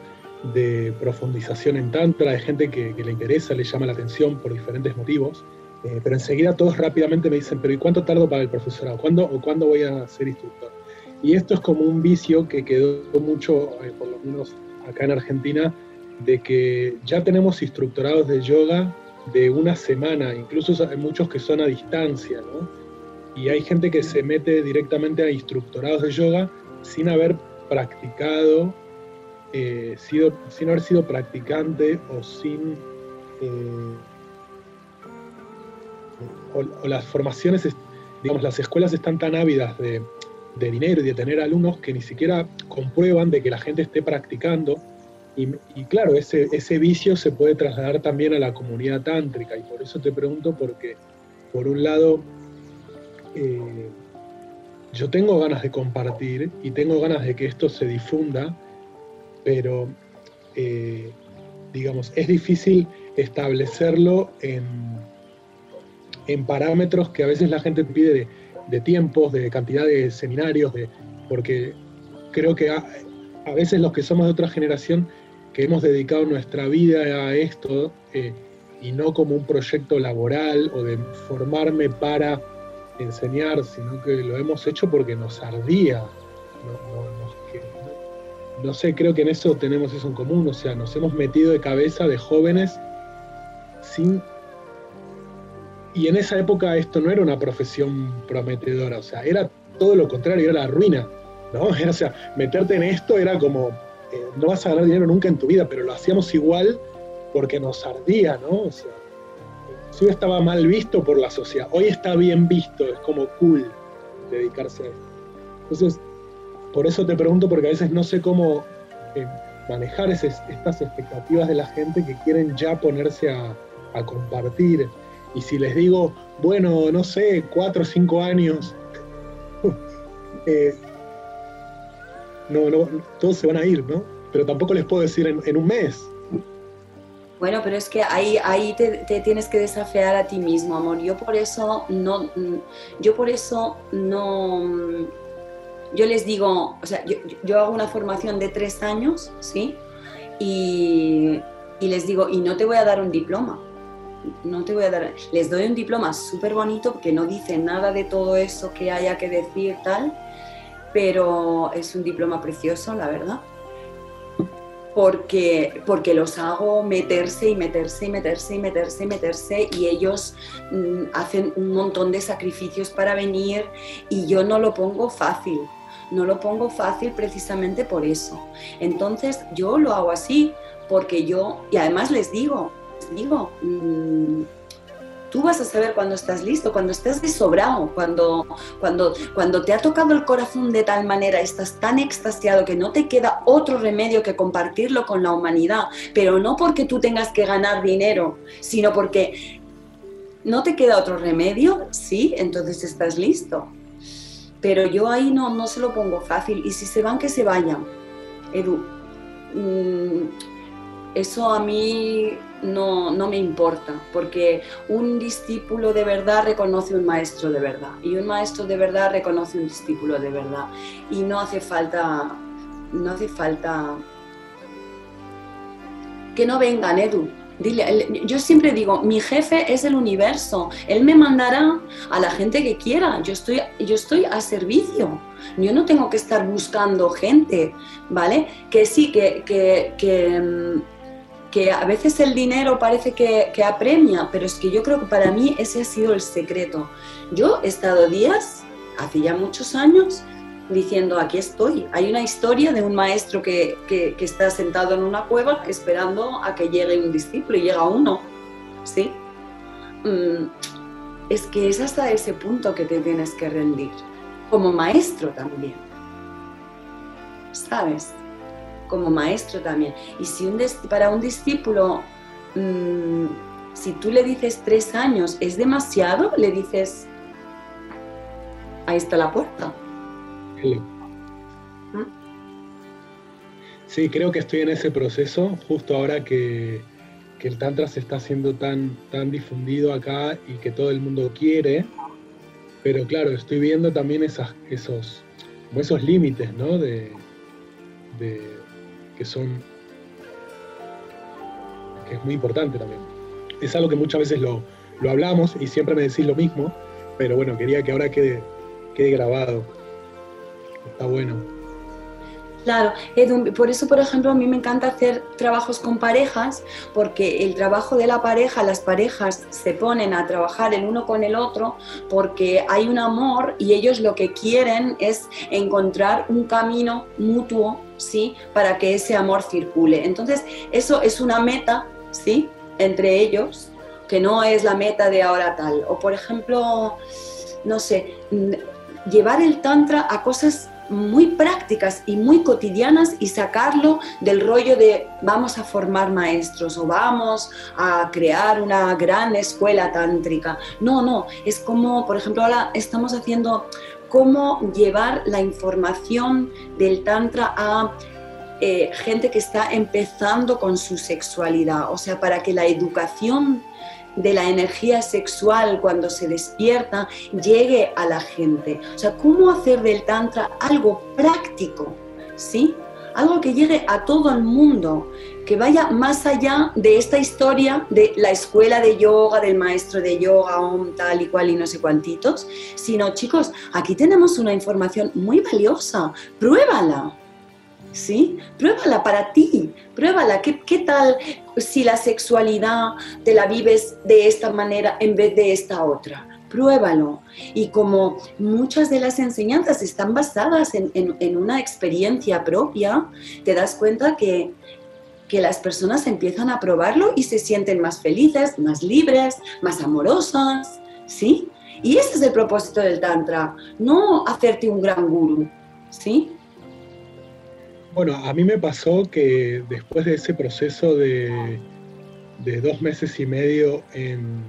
de profundización en Tantra, de gente que, le interesa, le llama la atención por diferentes motivos, eh, pero enseguida todos rápidamente me dicen, pero ¿y cuánto tardo para el profesorado? ¿Cuándo o cuándo voy a ser instructor? Y esto es como un vicio que quedó mucho, eh, por lo menos acá en Argentina, de que ya tenemos instructorados de yoga de una semana, incluso hay muchos que son a distancia, ¿no? Y hay gente que se mete directamente a instructorados de yoga sin haber practicado, eh, sido, sin haber sido practicante o sin... Eh, o, las formaciones, digamos, las escuelas están tan ávidas de, dinero y de tener alumnos que ni siquiera comprueban de que la gente esté practicando. Y, y, claro, ese, ese vicio se puede trasladar también a la comunidad tántrica. Y por eso te pregunto, porque por un lado eh, yo tengo ganas de compartir y tengo ganas de que esto se difunda, pero eh, digamos, es difícil establecerlo en, en, parámetros que a veces la gente pide de, tiempos, de cantidad de seminarios, de, porque creo que a, veces los que somos de otra generación, que hemos dedicado nuestra vida a esto, eh, y no como un proyecto laboral o de formarme para enseñar, sino que lo hemos hecho porque nos ardía. No, sé, creo que en eso tenemos eso en común, o sea, nos hemos metido de cabeza de jóvenes sin... Y en esa época esto no era una profesión prometedora, o sea, era todo lo contrario, era la ruina, ¿no? O sea, meterte en esto era como, eh, no vas a ganar dinero nunca en tu vida, pero lo hacíamos igual porque nos ardía, ¿no? O sea, estaba mal visto por la sociedad, hoy está bien visto, es como cool dedicarse a esto. Entonces, por eso te pregunto, porque a veces no sé cómo eh, manejar estas expectativas de la gente que quieren ya ponerse a, compartir. Y si les digo, bueno, no sé, cuatro o cinco años, eh, no, no, todos se van a ir, ¿no? Pero tampoco les puedo decir en un mes, bueno, pero es que ahí, ahí te, tienes que desafiar a ti mismo, amor. Yo por eso no, yo por eso no, yo les digo, o sea, yo, hago una formación de tres años, ¿sí? Y, y, les digo, y no te voy a dar un diploma, no te voy a dar, les doy un diploma súper bonito que no dice nada de todo eso que haya que decir tal, pero es un diploma precioso, la verdad porque, porque los hago meterse y meterse y meterse y meterse y meterse y ellos mm, hacen un montón de sacrificios para venir y yo no lo pongo fácil. no lo pongo fácil precisamente por eso. Entonces yo lo hago así, porque yo, y además les digo, les digo, mm, tú vas a saber cuando estás listo, cuando estés desobrado, cuando, cuando, cuando te ha tocado el corazón de tal manera, estás tan extasiado que no te queda otro remedio que compartirlo con la humanidad, pero no porque tú tengas que ganar dinero, sino porque no te queda otro remedio, sí, entonces estás listo. Pero yo ahí no, no se lo pongo fácil y si se van, que se vayan. Edu, mm, eso a mí no, no, me importa, porque un discípulo de verdad reconoce un maestro de verdad y un maestro de verdad reconoce un discípulo de verdad y no hace falta, no hace falta que no vengan, Edu. Dile, yo siempre digo, mi jefe es el universo, él me mandará a la gente que quiera, yo estoy, yo estoy a servicio, yo no tengo que estar buscando gente, ¿vale? Que sí, que, que, mm, que a veces el dinero parece que, apremia, pero es que yo creo que para mí ese ha sido el secreto. Yo he estado días, hace ya muchos años, diciendo, aquí estoy. Hay una historia de un maestro que, está sentado en una cueva esperando a que llegue un discípulo y llega uno. ¿Sí? Mm, es que es hasta ese punto que te tienes que rendir, como maestro también. ¿Sabes? Como maestro también. Y si un para un discípulo, mm, si tú le dices tres años es demasiado, le dices, ahí está la puerta. ¿Mm? Sí, creo que estoy en ese proceso justo ahora que, el Tantra se está haciendo tan, tan difundido acá y que todo el mundo quiere. Pero claro, estoy viendo también esas, esos, esos límites, ¿no? de, que son que es muy importante también. Es algo que muchas veces lo, hablamos y siempre me decís lo mismo, pero bueno, quería que ahora quede, quede grabado. Está bueno. Claro, por eso, por ejemplo, a mí me encanta hacer trabajos con parejas, porque el trabajo de la pareja, las parejas se ponen a trabajar el uno con el otro, porque hay un amor y ellos lo que quieren es encontrar un camino mutuo ¿sí? Para que ese amor circule. Entonces, eso es una meta, ¿sí? Entre ellos, que no es la meta de ahora tal. O, por ejemplo, no sé, llevar el tantra a cosas muy prácticas y muy cotidianas y sacarlo del rollo de vamos a formar maestros o vamos a crear una gran escuela tántrica. No, no, es como, por ejemplo, ahora estamos haciendo cómo llevar la información del Tantra a eh, gente que está empezando con su sexualidad, o sea, para que la educación de la energía sexual cuando se despierta llegue a la gente. O sea, cómo hacer del Tantra algo práctico, ¿sí? Algo que llegue a todo el mundo, que vaya más allá de esta historia de la escuela de yoga, del maestro de yoga, tal y cual y no sé cuantitos, sino chicos, aquí tenemos una información muy valiosa, pruébala. ¿Sí? Pruébala para ti, pruébala. ¿Qué, ¿Qué tal si la sexualidad te la vives de esta manera en vez de esta otra? pruébalo. Y como muchas de las enseñanzas están basadas en, en, una experiencia propia, te das cuenta que que las personas empiezan a probarlo y se sienten más felices, más libres, más amorosas, ¿sí? Y ese es el propósito del Tantra, no hacerte un gran guru, ¿sí? Bueno, a mí me pasó que después de ese proceso de, dos meses y medio en,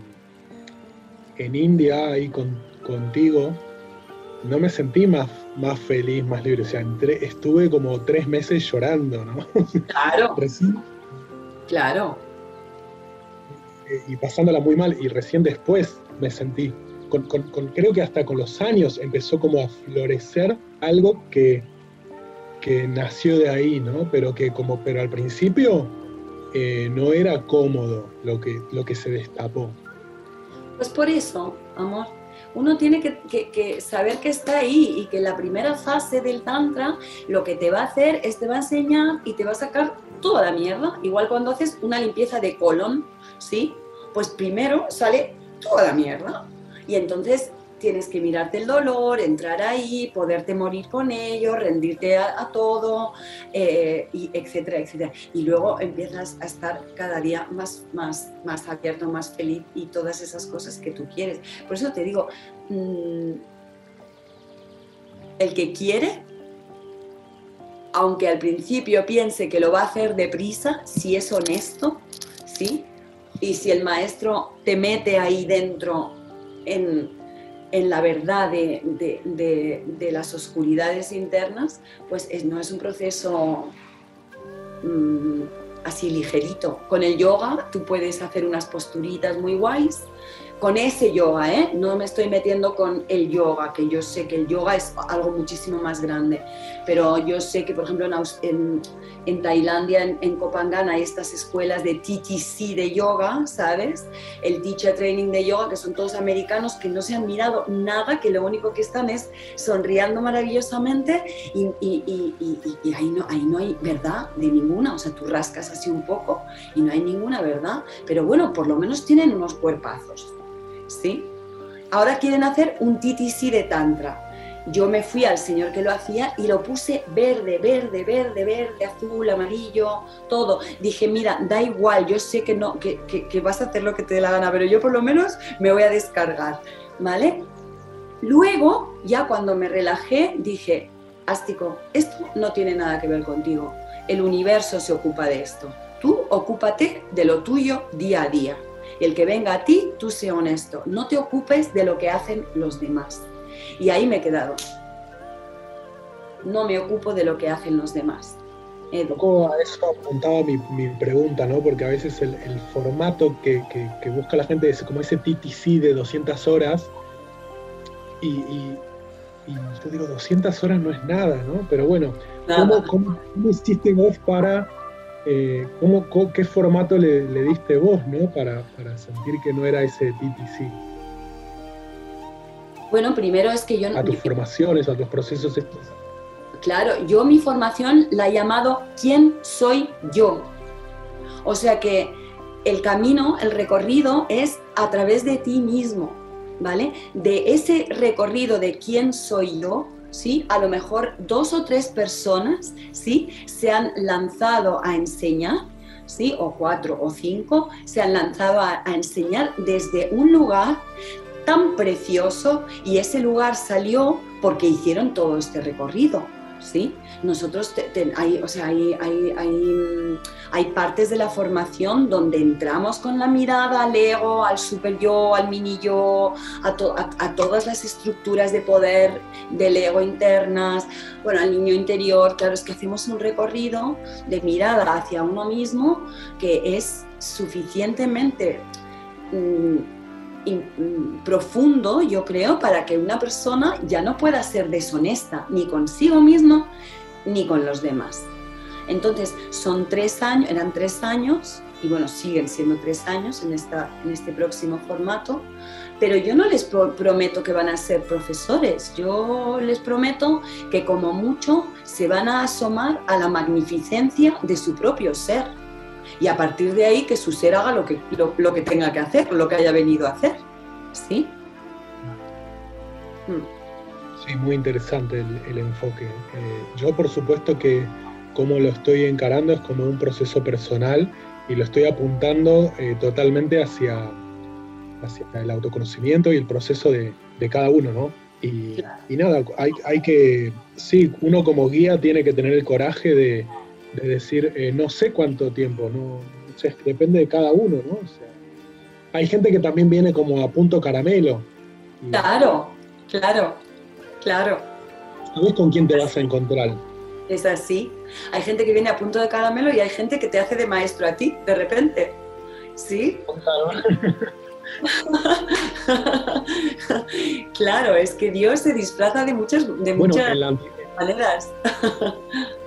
en India, ahí contigo, no me sentí más, más feliz, más libre. O sea, estuve como tres meses llorando, ¿no? Claro. Claro. Y pasándola muy mal. Y recién después me sentí. Con, creo que hasta con los años empezó como a florecer algo que, que nació de ahí, ¿no? Pero que como, pero al principio eh, no era cómodo lo que, lo que se destapó. Pues por eso, amor, uno tiene que, saber que está ahí y que la primera fase del tantra lo que te va a hacer es te va a enseñar y te va a sacar toda la mierda. Igual cuando haces una limpieza de colon, ¿sí? Pues primero sale toda la mierda. Y entonces tienes que mirarte el dolor, entrar ahí, poderte morir con ello, rendirte a, todo, eh, etcétera, etcétera. Y luego empiezas a estar cada día más, más, más abierto, más feliz y todas esas cosas que tú quieres. Por eso te digo, mm, el que quiere, aunque al principio piense que lo va a hacer deprisa, si es honesto, ¿sí? Y si el maestro te mete ahí dentro en, la verdad de, las oscuridades internas, pues no es un proceso mm, así ligerito. Con el yoga tú puedes hacer unas posturitas muy guays, con ese yoga, ¿eh? no me estoy metiendo con el yoga, que yo sé que el yoga es algo muchísimo más grande, pero yo sé que, por ejemplo, en, en, Tailandia, en, en Kopangan, hay estas escuelas de TTC de yoga, ¿sabes? El Teacher Training de Yoga, que son todos americanos que no se han mirado nada, que lo único que están es sonriendo maravillosamente y, y, y, ahí, no, ahí no hay verdad de ninguna, o sea, tú rascas así un poco y no hay ninguna verdad, pero bueno, por lo menos tienen unos cuerpazos. ¿sí? Ahora quieren hacer un TTC de Tantra. Yo me fui al señor que lo hacía y lo puse verde, verde, verde, verde, azul, amarillo, todo. Dije, mira, da igual, yo sé que, no, que, que, vas a hacer lo que te dé la gana, pero yo por lo menos me voy a descargar, ¿vale? Luego, ya cuando me relajé, dije, Ástico, esto no tiene nada que ver contigo. El universo se ocupa de esto. Tú ocúpate de lo tuyo día a día el que venga a ti, tú sé honesto, no te ocupes de lo que hacen los demás. Y ahí me he quedado. No me ocupo de lo que hacen los demás. Un poco a eso apuntaba mi, pregunta, ¿no? Porque a veces el, formato que, busca la gente es como ese TTC de 200 horas y, y, yo digo, 200 horas no es nada, ¿no? Pero bueno, ¿cómo, cómo, cómo hiciste vos para eh, ¿qué formato le, diste vos ¿no? para, sentir que no era ese TTC? Bueno, primero es que yo... A tus formaciones, a tus procesos. Claro, yo mi formación la he llamado ¿Quién soy yo? O sea que el camino, el recorrido es a través de ti mismo, ¿vale? De ese recorrido de quién soy yo, ¿sí? A lo mejor dos o tres personas, ¿sí? Se han lanzado a enseñar, ¿sí? O cuatro o cinco, se han lanzado a, a enseñar desde un lugar tan precioso y ese lugar salió porque hicieron todo este recorrido. ¿sí? Nosotros hay, o sea, hay, hay, hay, partes de la formación donde entramos con la mirada al ego, al super yo, al mini yo, a, todas las estructuras de poder del ego internas, bueno, al niño interior, claro, es que hacemos un recorrido de mirada hacia uno mismo que es suficientemente... Mm, profundo, yo creo, para que una persona ya no pueda ser deshonesta ni consigo mismo ni con los demás. Entonces, son tres años, eran tres años, y bueno, siguen siendo tres años en, esta, en este próximo formato, pero yo no les prometo que van a ser profesores, yo les prometo que como mucho se van a asomar a la magnificencia de su propio ser y a partir de ahí que su ser haga lo que, lo, que tenga que hacer, lo que haya venido a hacer. ¿Sí? Mm. Sí, muy interesante el, enfoque. Eh, yo por supuesto que como lo estoy encarando es como un proceso personal y lo estoy apuntando eh, totalmente hacia, hacia el autoconocimiento y el proceso de, cada uno, ¿no? Y, y nada, hay, hay, que, sí, uno como guía tiene que tener el coraje de, de decir, eh, no sé cuánto tiempo, no, depende de cada uno, ¿no? hay gente que también viene como a punto caramelo. Claro, claro, claro. ¿Sabes con quién te vas a encontrar? Es así. Hay gente que viene a punto de caramelo y hay gente que te hace de maestro a ti, de repente. ¿Sí? Claro. es que Dios se disfraza de muchas, de muchas maneras.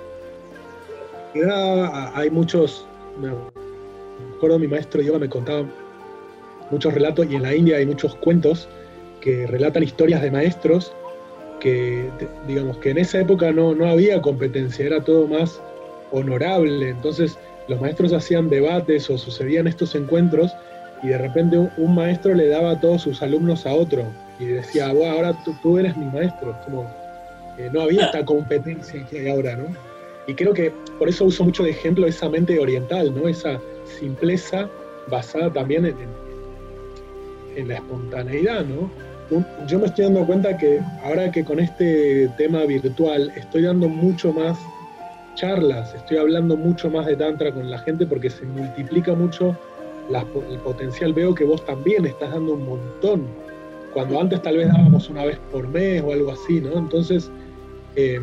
hay muchos, me acuerdo mi maestro de yoga me contaba muchos relatos y en la India hay muchos cuentos que relatan historias de maestros que, digamos, que en esa época no, no había competencia, era todo más honorable, entonces los maestros hacían debates o sucedían estos encuentros y de repente un maestro le daba a todos sus alumnos a otro y decía, ahora tú, eres mi maestro, como no había esta competencia que hay ahora, ¿no? Y creo que por eso uso mucho de ejemplo esa mente oriental, ¿no? Esa simpleza basada también en, la espontaneidad, ¿no? yo me estoy dando cuenta que ahora que con este tema virtual estoy dando mucho más charlas, estoy hablando mucho más de Tantra con la gente porque se multiplica mucho el potencial. Veo que vos también estás dando un montón, cuando antes tal vez dábamos una vez por mes o algo así, ¿no? Entonces, em,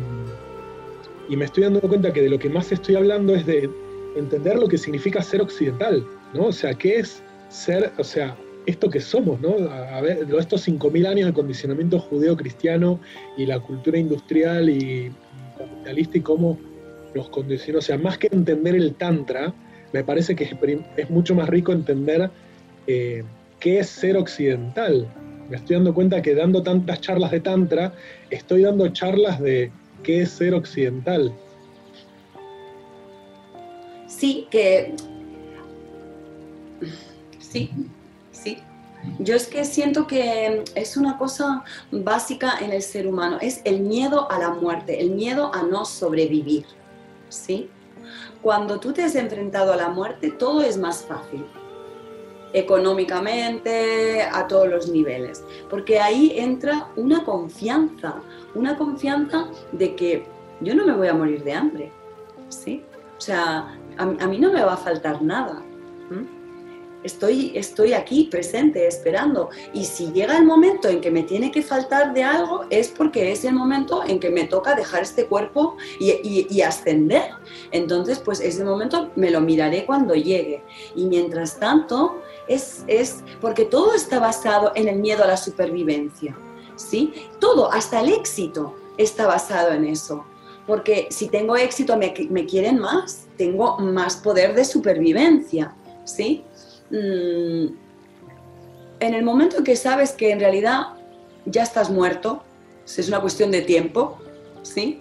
y me estoy dando cuenta que de lo que más estoy hablando es de entender lo que significa ser occidental, ¿no? O sea, ¿qué es ser, o sea, esto que somos, ¿no? A ver, estos 5.000 años de condicionamiento judeo-cristiano y la cultura industrial y capitalista y cómo nos condicionó. O sea, más que entender el Tantra, me parece que es, mucho más rico entender eh, qué es ser occidental. Me estoy dando cuenta que dando tantas charlas de Tantra, estoy dando charlas de qué es ser occidental. Sí, que... Sí, sí. Yo es que siento que es una cosa básica en el ser humano, es el miedo a la muerte, el miedo a no sobrevivir, ¿sí? Cuando tú te has enfrentado a la muerte, todo es más fácil, económicamente, a todos los niveles, porque ahí entra una confianza, una confianza de que yo no me voy a morir de hambre, ¿sí? O sea, a, mí no me va a faltar nada estoy, estoy aquí presente, esperando. Y si llega el momento en que me tiene que faltar de algo, es porque es el momento en que me toca dejar este cuerpo y, ascender. Entonces, pues ese momento me lo miraré cuando llegue. Y mientras tanto, es, es porque todo está basado en el miedo a la supervivencia. ¿Sí? Todo, hasta el éxito está basado en eso. Porque si tengo éxito, me, me quieren más, tengo más poder de supervivencia. ¿Sí? Mm, en el momento en que sabes que en realidad ya estás muerto, es una cuestión de tiempo, ¿sí?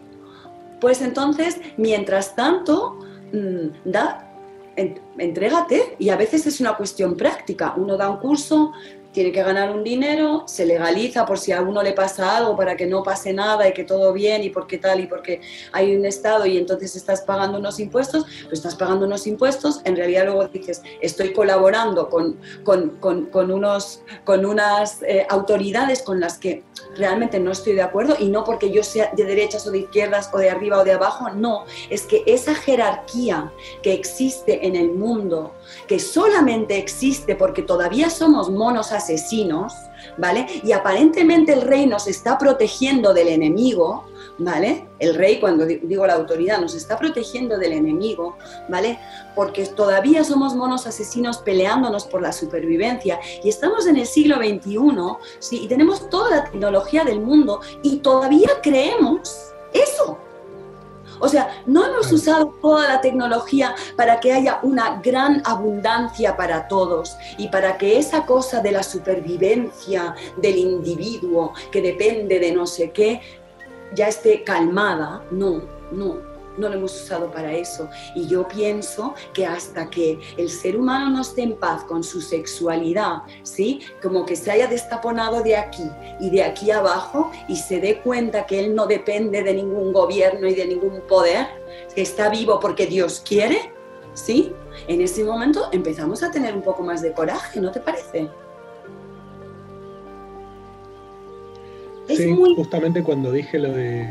Pues entonces, mientras tanto, mm, da, entrégate y a veces es una cuestión práctica. Uno da un curso, tiene que ganar un dinero, se legaliza por si a uno le pasa algo para que no pase nada y que todo bien y porque tal y porque hay un Estado y entonces estás pagando unos impuestos, pues estás pagando unos impuestos, en realidad luego dices, estoy colaborando con, con, con, unos, con unas eh, autoridades con las que realmente no estoy de acuerdo y no porque yo sea de derechas o de izquierdas o de arriba o de abajo, no, es que esa jerarquía que existe en el mundo, que solamente existe porque todavía somos monos asesinos, ¿vale? Y aparentemente el rey nos está protegiendo del enemigo, ¿vale? El rey, cuando digo la autoridad, nos está protegiendo del enemigo, ¿vale? Porque todavía somos monos asesinos peleándonos por la supervivencia y estamos en el siglo XXI, ¿sí? Y tenemos toda la tecnología del mundo y todavía creemos eso. O sea, no hemos usado toda la tecnología para que haya una gran abundancia para todos y para que esa cosa de la supervivencia del individuo que depende de no sé qué ya esté calmada. No, no, no lo hemos usado para eso. Y yo pienso que hasta que el ser humano no esté en paz con su sexualidad, ¿sí? Como que se haya destaponado de aquí y de aquí abajo y se dé cuenta que él no depende de ningún gobierno y de ningún poder, que está vivo porque Dios quiere, ¿sí? En ese momento empezamos a tener un poco más de coraje, ¿no te parece? Sí, justamente cuando dije lo de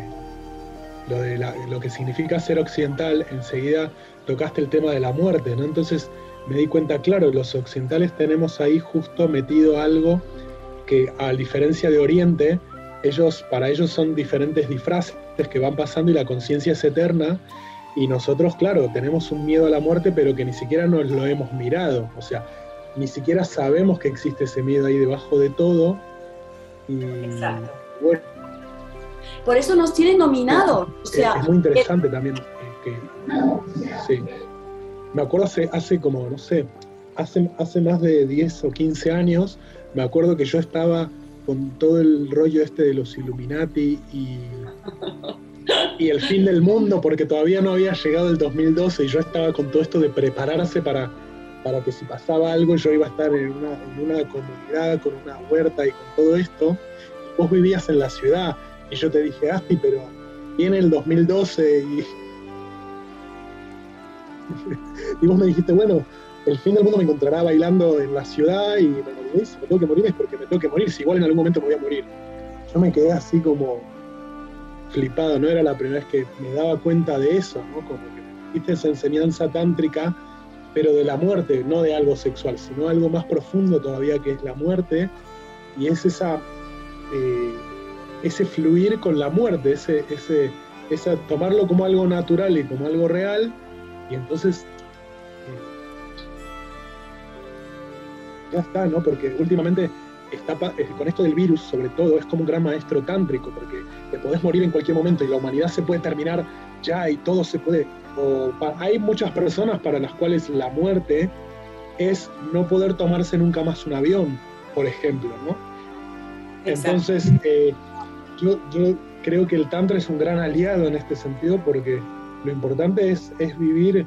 lo de lo que significa ser occidental, enseguida tocaste el tema de la muerte, ¿no? Entonces me di cuenta, claro, los occidentales tenemos ahí justo metido algo que a diferencia de Oriente, ellos, para ellos son diferentes disfraces que van pasando y la conciencia es eterna. Y nosotros, claro, tenemos un miedo a la muerte, pero que ni siquiera nos lo hemos mirado. O sea, ni siquiera sabemos que existe ese miedo ahí debajo de todo. Exacto. Por eso nos tienen nominados. O sea, es muy interesante también que, sí. Me acuerdo hace, hace como, no sé, hace, hace más de 10 o 15 años, me acuerdo que yo estaba con todo el rollo este de los Illuminati y, y el fin del mundo, porque todavía no había llegado el 2012 y yo estaba con todo esto de prepararse para para que si pasaba algo yo iba a estar en una, en una comunidad con una huerta y con todo esto. Vos vivías en la ciudad y yo te dije, Asti, pero viene el 2012 y... y vos me dijiste, bueno, el fin del mundo me encontrará bailando en la ciudad y me moriré, si me tengo que morir es porque me tengo que morir, si igual en algún momento me voy a morir. Yo me quedé así como flipado, no era la primera vez que me daba cuenta de eso, ¿no? Como que me dijiste esa enseñanza tántrica, pero de la muerte, no de algo sexual, sino algo más profundo todavía que es la muerte, y es esa, eh, ese fluir con la muerte, ese, ese, esa, tomarlo como algo natural y como algo real, y entonces ya está, ¿no? Porque últimamente está, eh, con esto del virus, sobre todo, es como un gran maestro tántrico, porque te podés morir en cualquier momento y la humanidad se puede terminar ya y todo se puede. hay muchas personas para las cuales la muerte es no poder tomarse nunca más un avión, por ejemplo, ¿no? Entonces, eh, yo, yo creo que el Tantra es un gran aliado en este sentido porque lo importante es, es vivir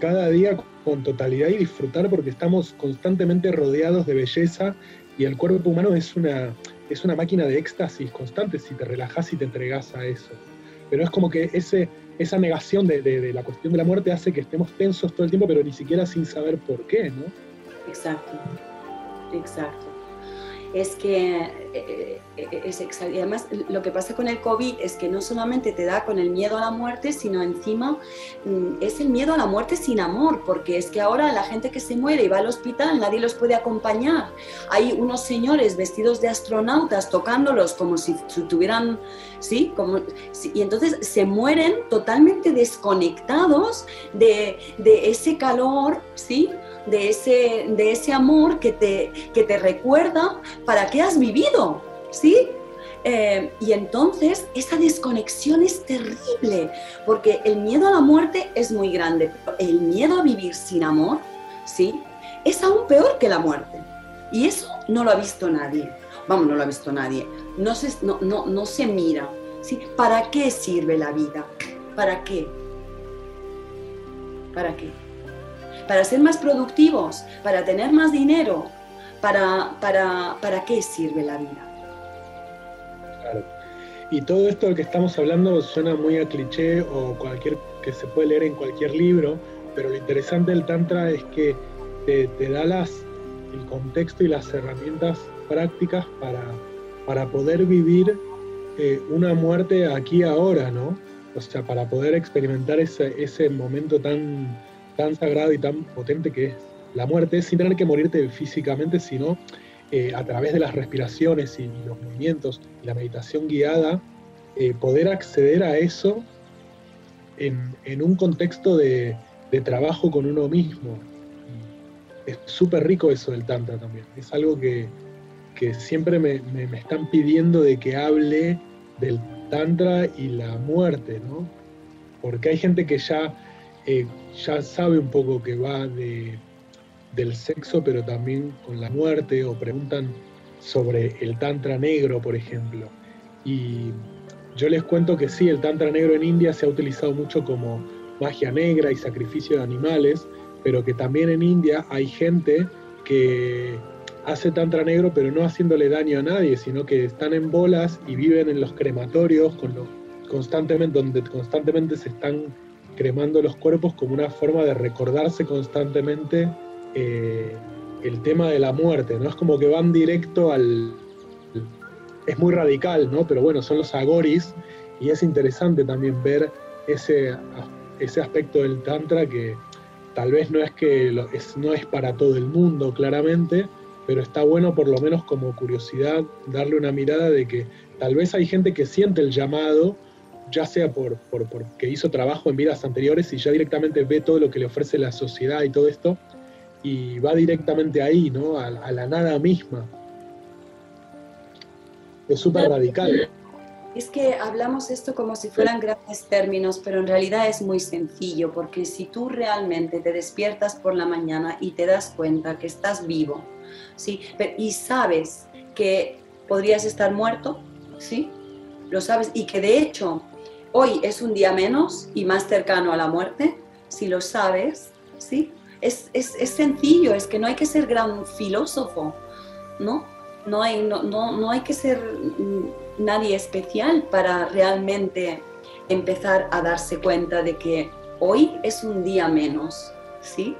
cada día con totalidad y disfrutar porque estamos constantemente rodeados de belleza y el cuerpo humano es una, es una máquina de éxtasis constante si te relajas y te entregas a eso. Pero es como que ese, esa negación de, de, la cuestión de la muerte hace que estemos tensos todo el tiempo, pero ni siquiera sin saber por qué, ¿no? Exacto, exacto es que eh, eh, es y además lo que pasa con el COVID es que no solamente te da con el miedo a la muerte, sino encima mm, es el miedo a la muerte sin amor, porque es que ahora la gente que se muere y va al hospital nadie los puede acompañar. Hay unos señores vestidos de astronautas tocándolos como si tuvieran, ¿sí? Como, y entonces se mueren totalmente desconectados de, de ese calor, ¿sí? De ese, de ese amor que te, que te recuerda para qué has vivido, ¿sí? Eh, y entonces esa desconexión es terrible, porque el miedo a la muerte es muy grande, el miedo a vivir sin amor, ¿sí? Es aún peor que la muerte. Y eso no lo ha visto nadie. Vamos, no lo ha visto nadie. No se, no, no, no se mira. ¿sí? ¿Para qué sirve la vida? ¿Para qué? ¿Para qué? Para ser más productivos, para tener más dinero, para, para, para qué sirve la vida. Claro. Y todo esto que estamos hablando suena muy a cliché o cualquier que se puede leer en cualquier libro, pero lo interesante del Tantra es que te, da las, el contexto y las herramientas prácticas para, para poder vivir eh, una muerte aquí ahora, ¿no? O sea, para poder experimentar ese, ese momento tan, tan sagrado y tan potente que es la muerte, sin tener que morirte físicamente, sino eh, a través de las respiraciones y, los movimientos y la meditación guiada, eh, poder acceder a eso en, un contexto de, trabajo con uno mismo. Es súper rico eso del Tantra también. Es algo que, siempre me, me, están pidiendo de que hable del Tantra y la muerte, ¿no? Porque hay gente que ya eh, ya sabe un poco que va de, del sexo, pero también con la muerte, o preguntan sobre el Tantra negro, por ejemplo. Y yo les cuento que sí, el Tantra negro en India se ha utilizado mucho como magia negra y sacrificio de animales, pero que también en India hay gente que hace tantra negro pero no haciéndole daño a nadie, sino que están en bolas y viven en los crematorios con constantemente, donde constantemente se están cremando los cuerpos como una forma de recordarse constantemente eh, el tema de la muerte, ¿no? Es como que van directo al... Es muy radical, ¿no? Pero bueno, son los agoris y es interesante también ver ese, ese aspecto del Tantra que tal vez no es que es, no es para todo el mundo, claramente, pero está bueno por lo menos como curiosidad darle una mirada de que tal vez hay gente que siente el llamado, ya sea por, por, porque hizo trabajo en vidas anteriores y ya directamente ve todo lo que le ofrece la sociedad y todo esto, y va directamente ahí, ¿no? A, la nada misma. Es súper radical. Es que hablamos esto como si fueran grandes términos, pero en realidad es muy sencillo, porque si tú realmente te despiertas por la mañana y te das cuenta que estás vivo, ¿sí? y sabes que podrías estar muerto, ¿sí? Lo sabes, y que de hecho hoy es un día menos y más cercano a la muerte, si lo sabes, ¿sí? es, es, es, sencillo, es que no hay que ser gran filósofo, ¿no? No hay, no, no, no hay que ser nadie especial para realmente empezar a darse cuenta de que hoy es un día menos, ¿sí?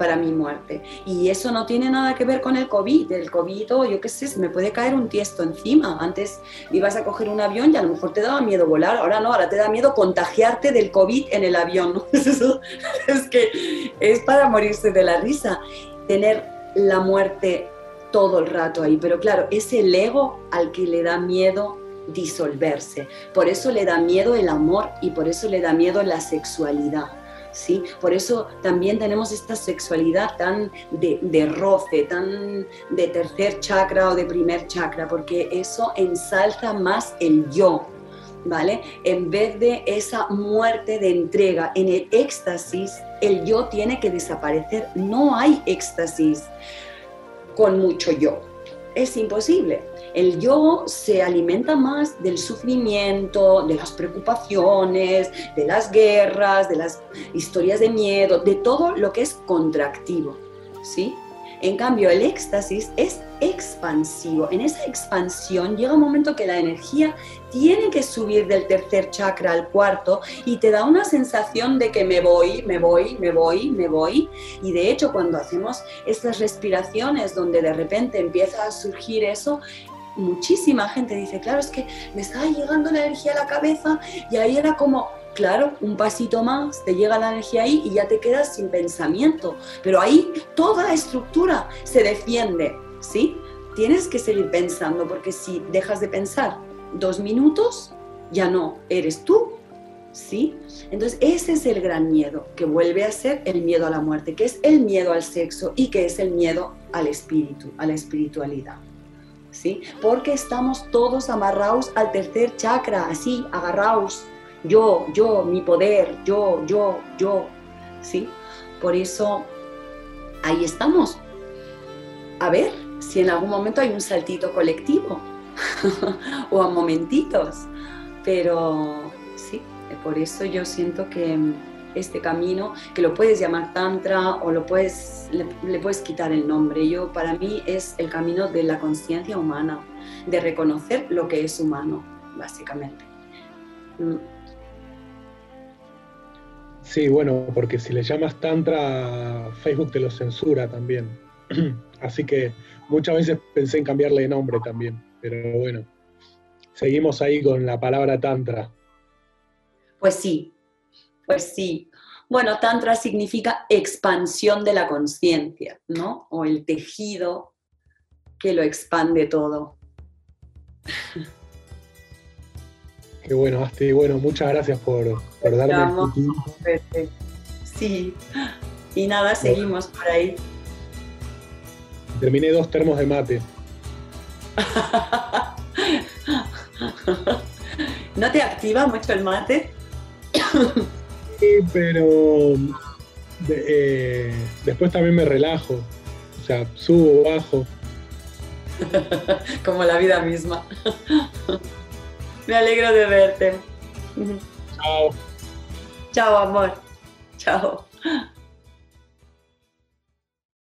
Para mi muerte. Y eso no tiene nada que ver con el COVID. El COVID, o yo qué sé, se me puede caer un tiesto encima. Antes ibas a coger un avión y a lo mejor te daba miedo volar. Ahora no, ahora te da miedo contagiarte del COVID en el avión. es que es para morirse de la risa. Tener la muerte todo el rato ahí. Pero claro, es el ego al que le da miedo disolverse. Por eso le da miedo el amor y por eso le da miedo la sexualidad ¿sí? Por eso también tenemos esta sexualidad tan de, roce, tan de tercer chakra o de primer chakra, porque eso ensalza más el yo, ¿vale? En vez de esa muerte de entrega, en el éxtasis, el yo tiene que desaparecer. No hay éxtasis con mucho yo. Es imposible. El yo se alimenta más del sufrimiento, de las preocupaciones, de las guerras, de las historias de miedo, de todo lo que es contractivo, ¿sí? En cambio, el éxtasis es expansivo. En esa expansión llega un momento que la energía tiene que subir del tercer chakra al cuarto y te da una sensación de que me voy, me voy, me voy, me voy. Y de hecho, cuando hacemos estas respiraciones donde de repente empieza a surgir eso, muchísima gente dice, claro, es que me estaba llegando la energía a la cabeza y ahí era como, claro, un pasito más, te llega la energía ahí y ya te quedas sin pensamiento. Pero ahí toda la estructura se defiende, ¿sí? Tienes que seguir pensando porque si dejas de pensar dos minutos, ya no eres tú, ¿sí? Entonces ese es el gran miedo, que vuelve a ser el miedo a la muerte, que es el miedo al sexo y que es el miedo al espíritu, a la espiritualidad. ¿Sí? Porque estamos todos amarrados al tercer chakra, así, agarrados. Yo, yo, mi poder, yo, yo, yo, ¿sí? Por eso, ahí estamos. A ver si en algún momento hay un saltito colectivo o a momentitos. Pero sí, por eso yo siento que este camino, que lo puedes llamar tantra o lo puedes, le, puedes quitar el nombre. Yo, para mí es el camino de la conciencia humana, de reconocer lo que es humano, básicamente. Mm. Sí, bueno, porque si le llamas tantra, Facebook te lo censura también. Así que muchas veces pensé en cambiarle de nombre también, pero bueno, seguimos ahí con la palabra tantra. Pues sí, pues sí. Bueno, Tantra significa expansión de la conciencia, ¿no? O el tejido que lo expande todo. Qué bueno, Asti. Bueno, muchas gracias por, por darme el tiempo. Sí. Y nada, seguimos por ahí. Terminé dos termos de mate. ¿No te activa mucho el mate? pero eh, después también me relajo. O sea, subo, bajo. Como la vida misma. me alegro de verte. Chao. Chao, amor. Chao.